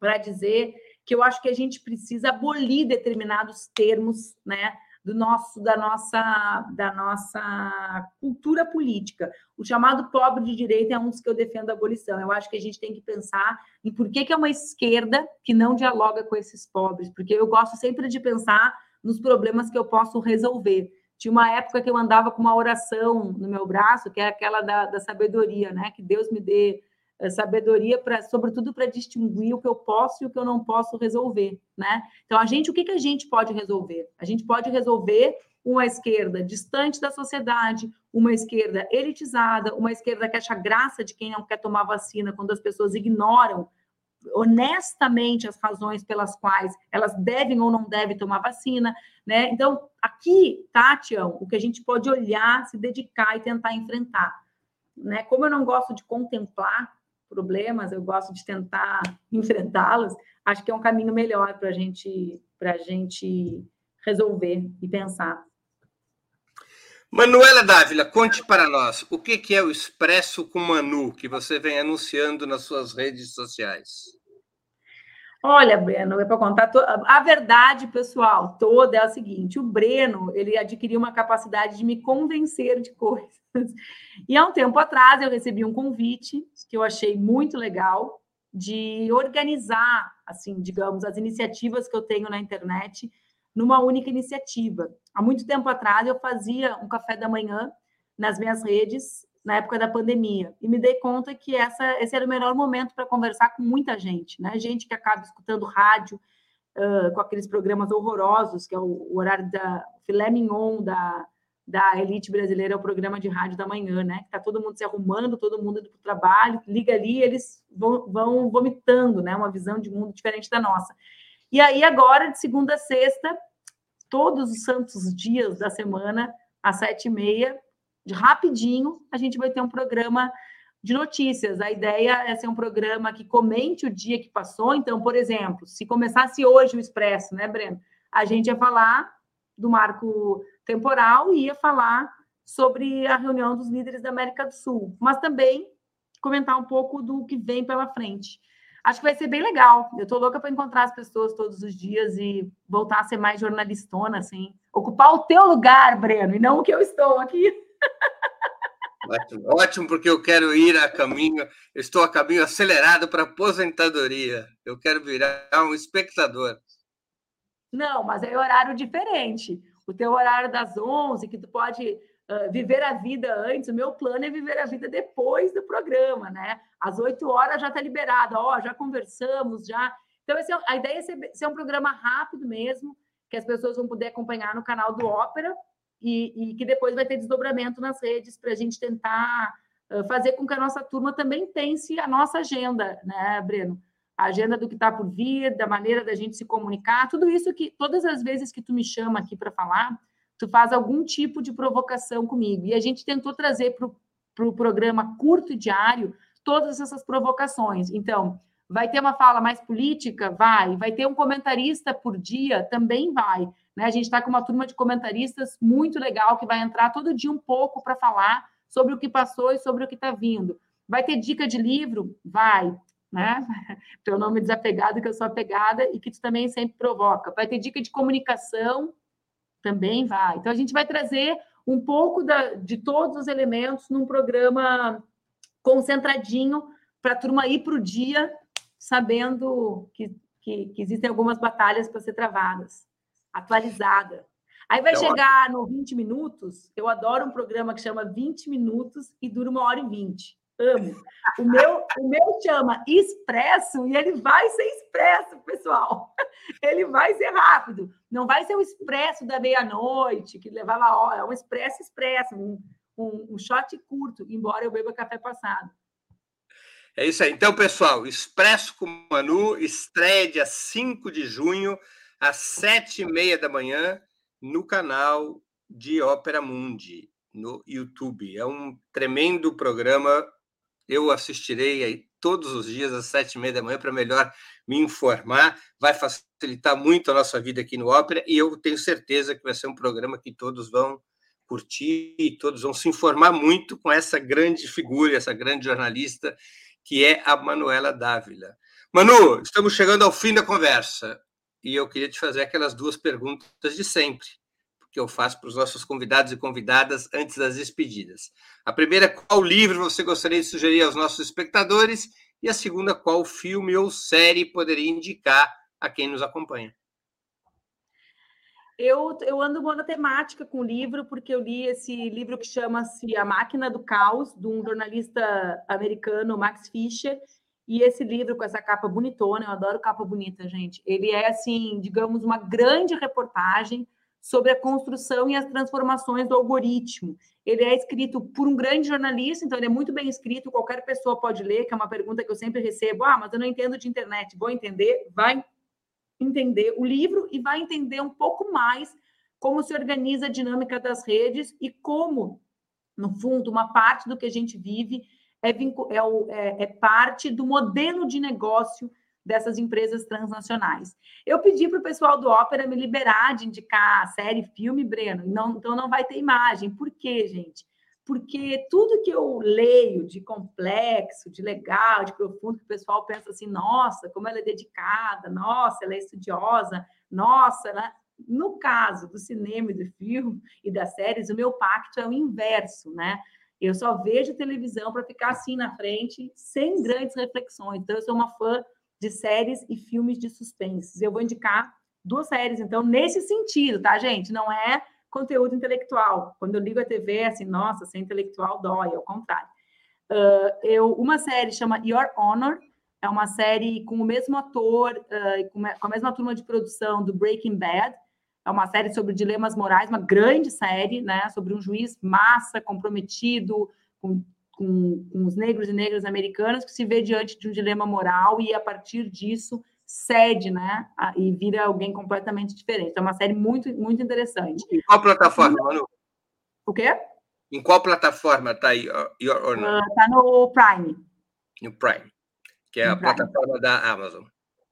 Speaker 2: para dizer que eu acho que a gente precisa abolir determinados termos, né, do nosso da nossa da nossa cultura política. O chamado pobre de direita é um dos que eu defendo a abolição. Eu acho que a gente tem que pensar em por que, que é uma esquerda que não dialoga com esses pobres, porque eu gosto sempre de pensar nos problemas que eu posso resolver. Tinha uma época que eu andava com uma oração no meu braço, que é aquela da, da sabedoria, né? Que Deus me dê sabedoria para, sobretudo, para distinguir o que eu posso e o que eu não posso resolver, né? Então, a gente, o que, que a gente pode resolver? A gente pode resolver uma esquerda distante da sociedade, uma esquerda elitizada, uma esquerda que acha graça de quem não quer tomar vacina quando as pessoas ignoram honestamente as razões pelas quais elas devem ou não devem tomar vacina, né? Então, aqui, tá, Tião, o que a gente pode olhar, se dedicar e tentar enfrentar, né? Como eu não gosto de contemplar problemas, eu gosto de tentar enfrentá-los, acho que é um caminho melhor para gente, a gente resolver e pensar.
Speaker 1: Manuela Dávila, conte para nós o que é o Expresso com Manu, que você vem anunciando nas suas redes sociais.
Speaker 2: Olha, Breno, é para contar to... a verdade, pessoal, toda é a seguinte: o Breno ele adquiriu uma capacidade de me convencer de coisas. E há um tempo atrás eu recebi um convite que eu achei muito legal de organizar, assim, digamos, as iniciativas que eu tenho na internet numa única iniciativa. Há muito tempo atrás eu fazia um café da manhã nas minhas redes na época da pandemia e me dei conta que essa, esse era o melhor momento para conversar com muita gente, né? Gente que acaba escutando rádio uh, com aqueles programas horrorosos, que é o, o horário da filé mignon da, da elite brasileira, é o programa de rádio da manhã, né? Que tá todo mundo se arrumando, todo mundo indo para o trabalho, liga ali, eles vão, vão vomitando, né? Uma visão de mundo diferente da nossa. E aí agora, de segunda a sexta, todos os santos dias da semana, às sete e meia, rapidinho, a gente vai ter um programa de notícias. A ideia é ser um programa que comente o dia que passou. Então, por exemplo, se começasse hoje o Expresso, né, Breno? A gente ia falar do marco temporal e ia falar sobre a reunião dos líderes da América do Sul, mas também comentar um pouco do que vem pela frente. Acho que vai ser bem legal. Eu estou louca para encontrar as pessoas todos os dias e voltar a ser mais jornalistona, assim. Ocupar o teu lugar, Breno, e não o que eu estou aqui.
Speaker 1: Ótimo, ótimo, porque eu quero ir a caminho, estou a caminho acelerado para aposentadoria. Eu quero virar um espectador.
Speaker 2: Não, mas é horário diferente. O teu horário das 11, que tu pode uh, viver a vida antes, o meu plano é viver a vida depois do programa, né? Às 8 horas já está liberado, ó, já conversamos, já. Então, é, a ideia é ser, ser um programa rápido mesmo, que as pessoas vão poder acompanhar no canal do Ópera, e, e que depois vai ter desdobramento nas redes para a gente tentar uh, fazer com que a nossa turma também pense a nossa agenda, né, Breno? A agenda do que está por vir, da maneira da gente se comunicar, tudo isso que todas as vezes que tu me chama aqui para falar, tu faz algum tipo de provocação comigo. E a gente tentou trazer para o pro programa curto e diário todas essas provocações. Então, Vai ter uma fala mais política? Vai. Vai ter um comentarista por dia? Também vai. Né? A gente está com uma turma de comentaristas muito legal que vai entrar todo dia um pouco para falar sobre o que passou e sobre o que está vindo. Vai ter dica de livro? Vai. Né? Teu nome desapegado, que eu sou apegada e que tu também sempre provoca. Vai ter dica de comunicação? Também vai. Então, a gente vai trazer um pouco da, de todos os elementos num programa concentradinho para a turma ir para o dia sabendo que, que, que, existem algumas batalhas para ser travadas, atualizada. Aí vai é chegar ótimo. no 20 minutos. Eu adoro um programa que chama 20 minutos e dura uma hora e 20. Amo. O meu, o meu chama expresso e ele vai ser expresso, pessoal. Ele vai ser rápido. Não vai ser o expresso da meia-noite, que levava hora. É um expresso expresso, um, um, um shot curto, embora eu beba café passado.
Speaker 1: É isso aí. Então, pessoal, Expresso com Manu estreia dia 5 de junho, às sete e meia da manhã, no canal de Ópera Mundi, no YouTube. É um tremendo programa. Eu assistirei aí todos os dias às sete e meia da manhã para melhor me informar. Vai facilitar muito a nossa vida aqui no Ópera e eu tenho certeza que vai ser um programa que todos vão curtir e todos vão se informar muito com essa grande figura, essa grande jornalista que é a Manuela Dávila. Manu, estamos chegando ao fim da conversa e eu queria te fazer aquelas duas perguntas de sempre, que eu faço para os nossos convidados e convidadas antes das despedidas. A primeira, qual livro você gostaria de sugerir aos nossos espectadores? E a segunda, qual filme ou série poderia indicar a quem nos acompanha?
Speaker 2: Eu, eu ando na temática com o livro, porque eu li esse livro que chama-se A Máquina do Caos, de um jornalista americano, Max Fischer. E esse livro, com essa capa bonitona, eu adoro capa bonita, gente. Ele é, assim, digamos, uma grande reportagem sobre a construção e as transformações do algoritmo. Ele é escrito por um grande jornalista, então ele é muito bem escrito, qualquer pessoa pode ler, que é uma pergunta que eu sempre recebo. Ah, mas eu não entendo de internet. Vou entender? Vai entender o livro e vai entender um pouco mais como se organiza a dinâmica das redes e como, no fundo, uma parte do que a gente vive é, é, é, parte do modelo de negócio dessas empresas transnacionais. Eu pedi para o pessoal do Ópera me liberar de indicar série, filme, Breno, não, então não vai ter imagem. Por quê, gente? porque tudo que eu leio de complexo, de legal, de profundo, que o pessoal pensa assim, nossa, como ela é dedicada, nossa, ela é estudiosa, nossa, né? no caso do cinema e do filme e das séries, o meu pacto é o inverso, né? Eu só vejo televisão para ficar assim na frente, sem grandes reflexões. Então, eu sou uma fã de séries e filmes de suspense. Eu vou indicar duas séries, então, nesse sentido, tá, gente? Não é conteúdo intelectual. Quando eu ligo a TV, é assim, nossa, ser intelectual dói, ao contrário. Uh, eu, uma série chama Your Honor, é uma série com o mesmo ator, uh, com, a mesma turma de produção do Breaking Bad. É uma série sobre dilemas morais, uma grande série, né? Sobre um juiz massa, comprometido com, com, com os negros e negras americanas, que se vê diante de um dilema moral e, a partir disso, cede, né? E vira alguém completamente diferente. É uma série muito, muito interessante.
Speaker 1: Em qual plataforma, Manu?
Speaker 2: O quê?
Speaker 1: Em qual plataforma está aí?
Speaker 2: Está no Prime.
Speaker 1: No Prime, que é no a Prime. plataforma da Amazon.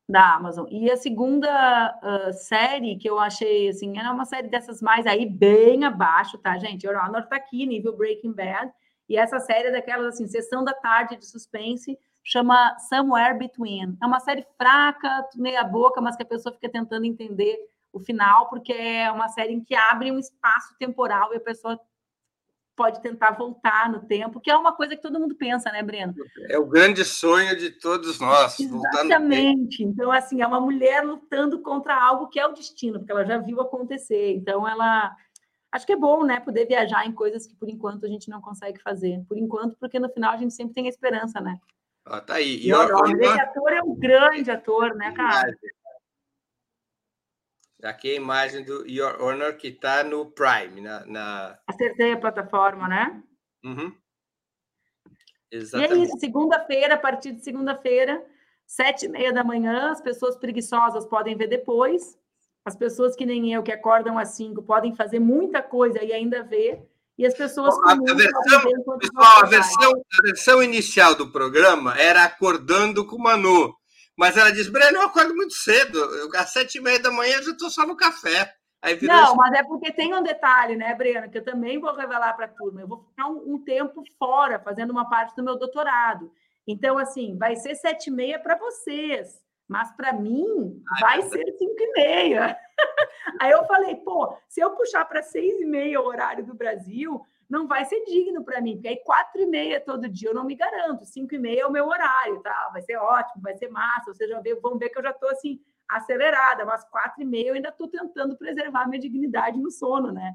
Speaker 2: Da Amazon. E a segunda uh, série que eu achei, assim, é uma série dessas mais aí, bem abaixo, tá, gente? Your Honor tá aqui, nível Breaking Bad. E essa série é daquelas, assim, sessão da tarde de suspense, chama Somewhere Between. É uma série fraca, meia boca, mas que a pessoa fica tentando entender o final, porque é uma série em que abre um espaço temporal e a pessoa pode tentar voltar no tempo, que é uma coisa que todo mundo pensa, né, Breno?
Speaker 1: É o grande sonho de todos nós.
Speaker 2: Exatamente. Então, assim, é uma mulher lutando contra algo que é o destino, porque ela já viu acontecer. Então, ela. Acho que é bom, né, poder viajar em coisas que por enquanto a gente não consegue fazer. Por enquanto, porque no final a gente sempre tem a esperança, né?
Speaker 1: Ah, tá aí.
Speaker 2: E. Esse ator é um grande ator, né, cara?
Speaker 1: Aqui a imagem do Your Honor que está no Prime. Na, na...
Speaker 2: Acertei a plataforma, né?
Speaker 1: Uhum.
Speaker 2: Exatamente. E é isso, segunda-feira, a partir de segunda-feira, sete e meia da manhã, as pessoas preguiçosas podem ver depois. As pessoas que nem eu, que acordam às cinco, podem fazer muita coisa e ainda ver. E as pessoas.
Speaker 1: A, a, versão, pessoal, a, versão, a versão inicial do programa era Acordando com o Manu. Mas ela diz, Breno, eu acordo muito cedo. Eu, às sete e meia da manhã eu já estou só no café.
Speaker 2: não, mas é porque tem um detalhe, né, Breno, que eu também vou revelar para a turma. Eu vou ficar um, um, tempo fora, fazendo uma parte do meu doutorado. Então, assim, vai ser sete e meia para vocês, mas para mim Ai, vai ser cinco e meia. Aí eu falei, pô, se eu puxar para seis e meia o horário do Brasil, não vai ser digno para mim, porque aí quatro e meia todo dia eu não me garanto, cinco e meia é o meu horário, tá? Vai ser ótimo, vai ser massa, vocês já vão ver que eu já estou assim acelerada, mas quatro e meia eu ainda estou tentando preservar minha dignidade no sono, né?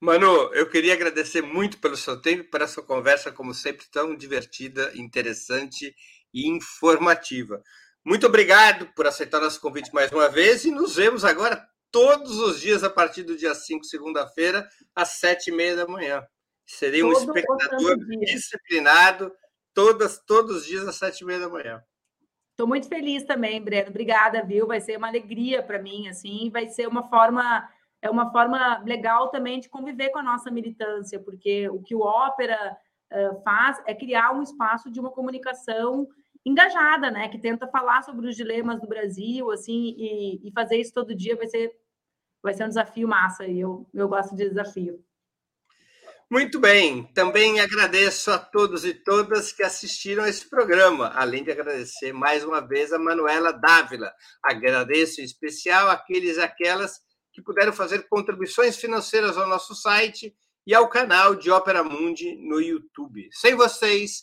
Speaker 1: Manu, eu queria agradecer muito pelo seu tempo, por essa conversa, como sempre, tão divertida, interessante e informativa. Muito obrigado por aceitar nosso convite mais uma vez e nos vemos agora todos os dias a partir do dia 5, segunda-feira, às sete e meia da manhã. Serei um espectador disciplinado todas, todos os dias às sete e meia da manhã.
Speaker 2: Estou muito feliz também, Breno. Obrigada, viu? Vai ser uma alegria para mim, assim, vai ser uma forma é uma forma legal também de conviver com a nossa militância, porque o que o Ópera uh, faz é criar um espaço de uma comunicação engajada, né? Que tenta falar sobre os dilemas do Brasil, assim, e, e fazer isso todo dia vai ser, vai ser um desafio massa. E eu, eu gosto de desafio.
Speaker 1: Muito bem, também agradeço a todos e todas que assistiram a esse programa, além de agradecer mais uma vez a Manuela Dávila. Agradeço em especial aqueles e aquelas que puderam fazer contribuições financeiras ao nosso site e ao canal de Ópera Mundi no YouTube. Sem vocês,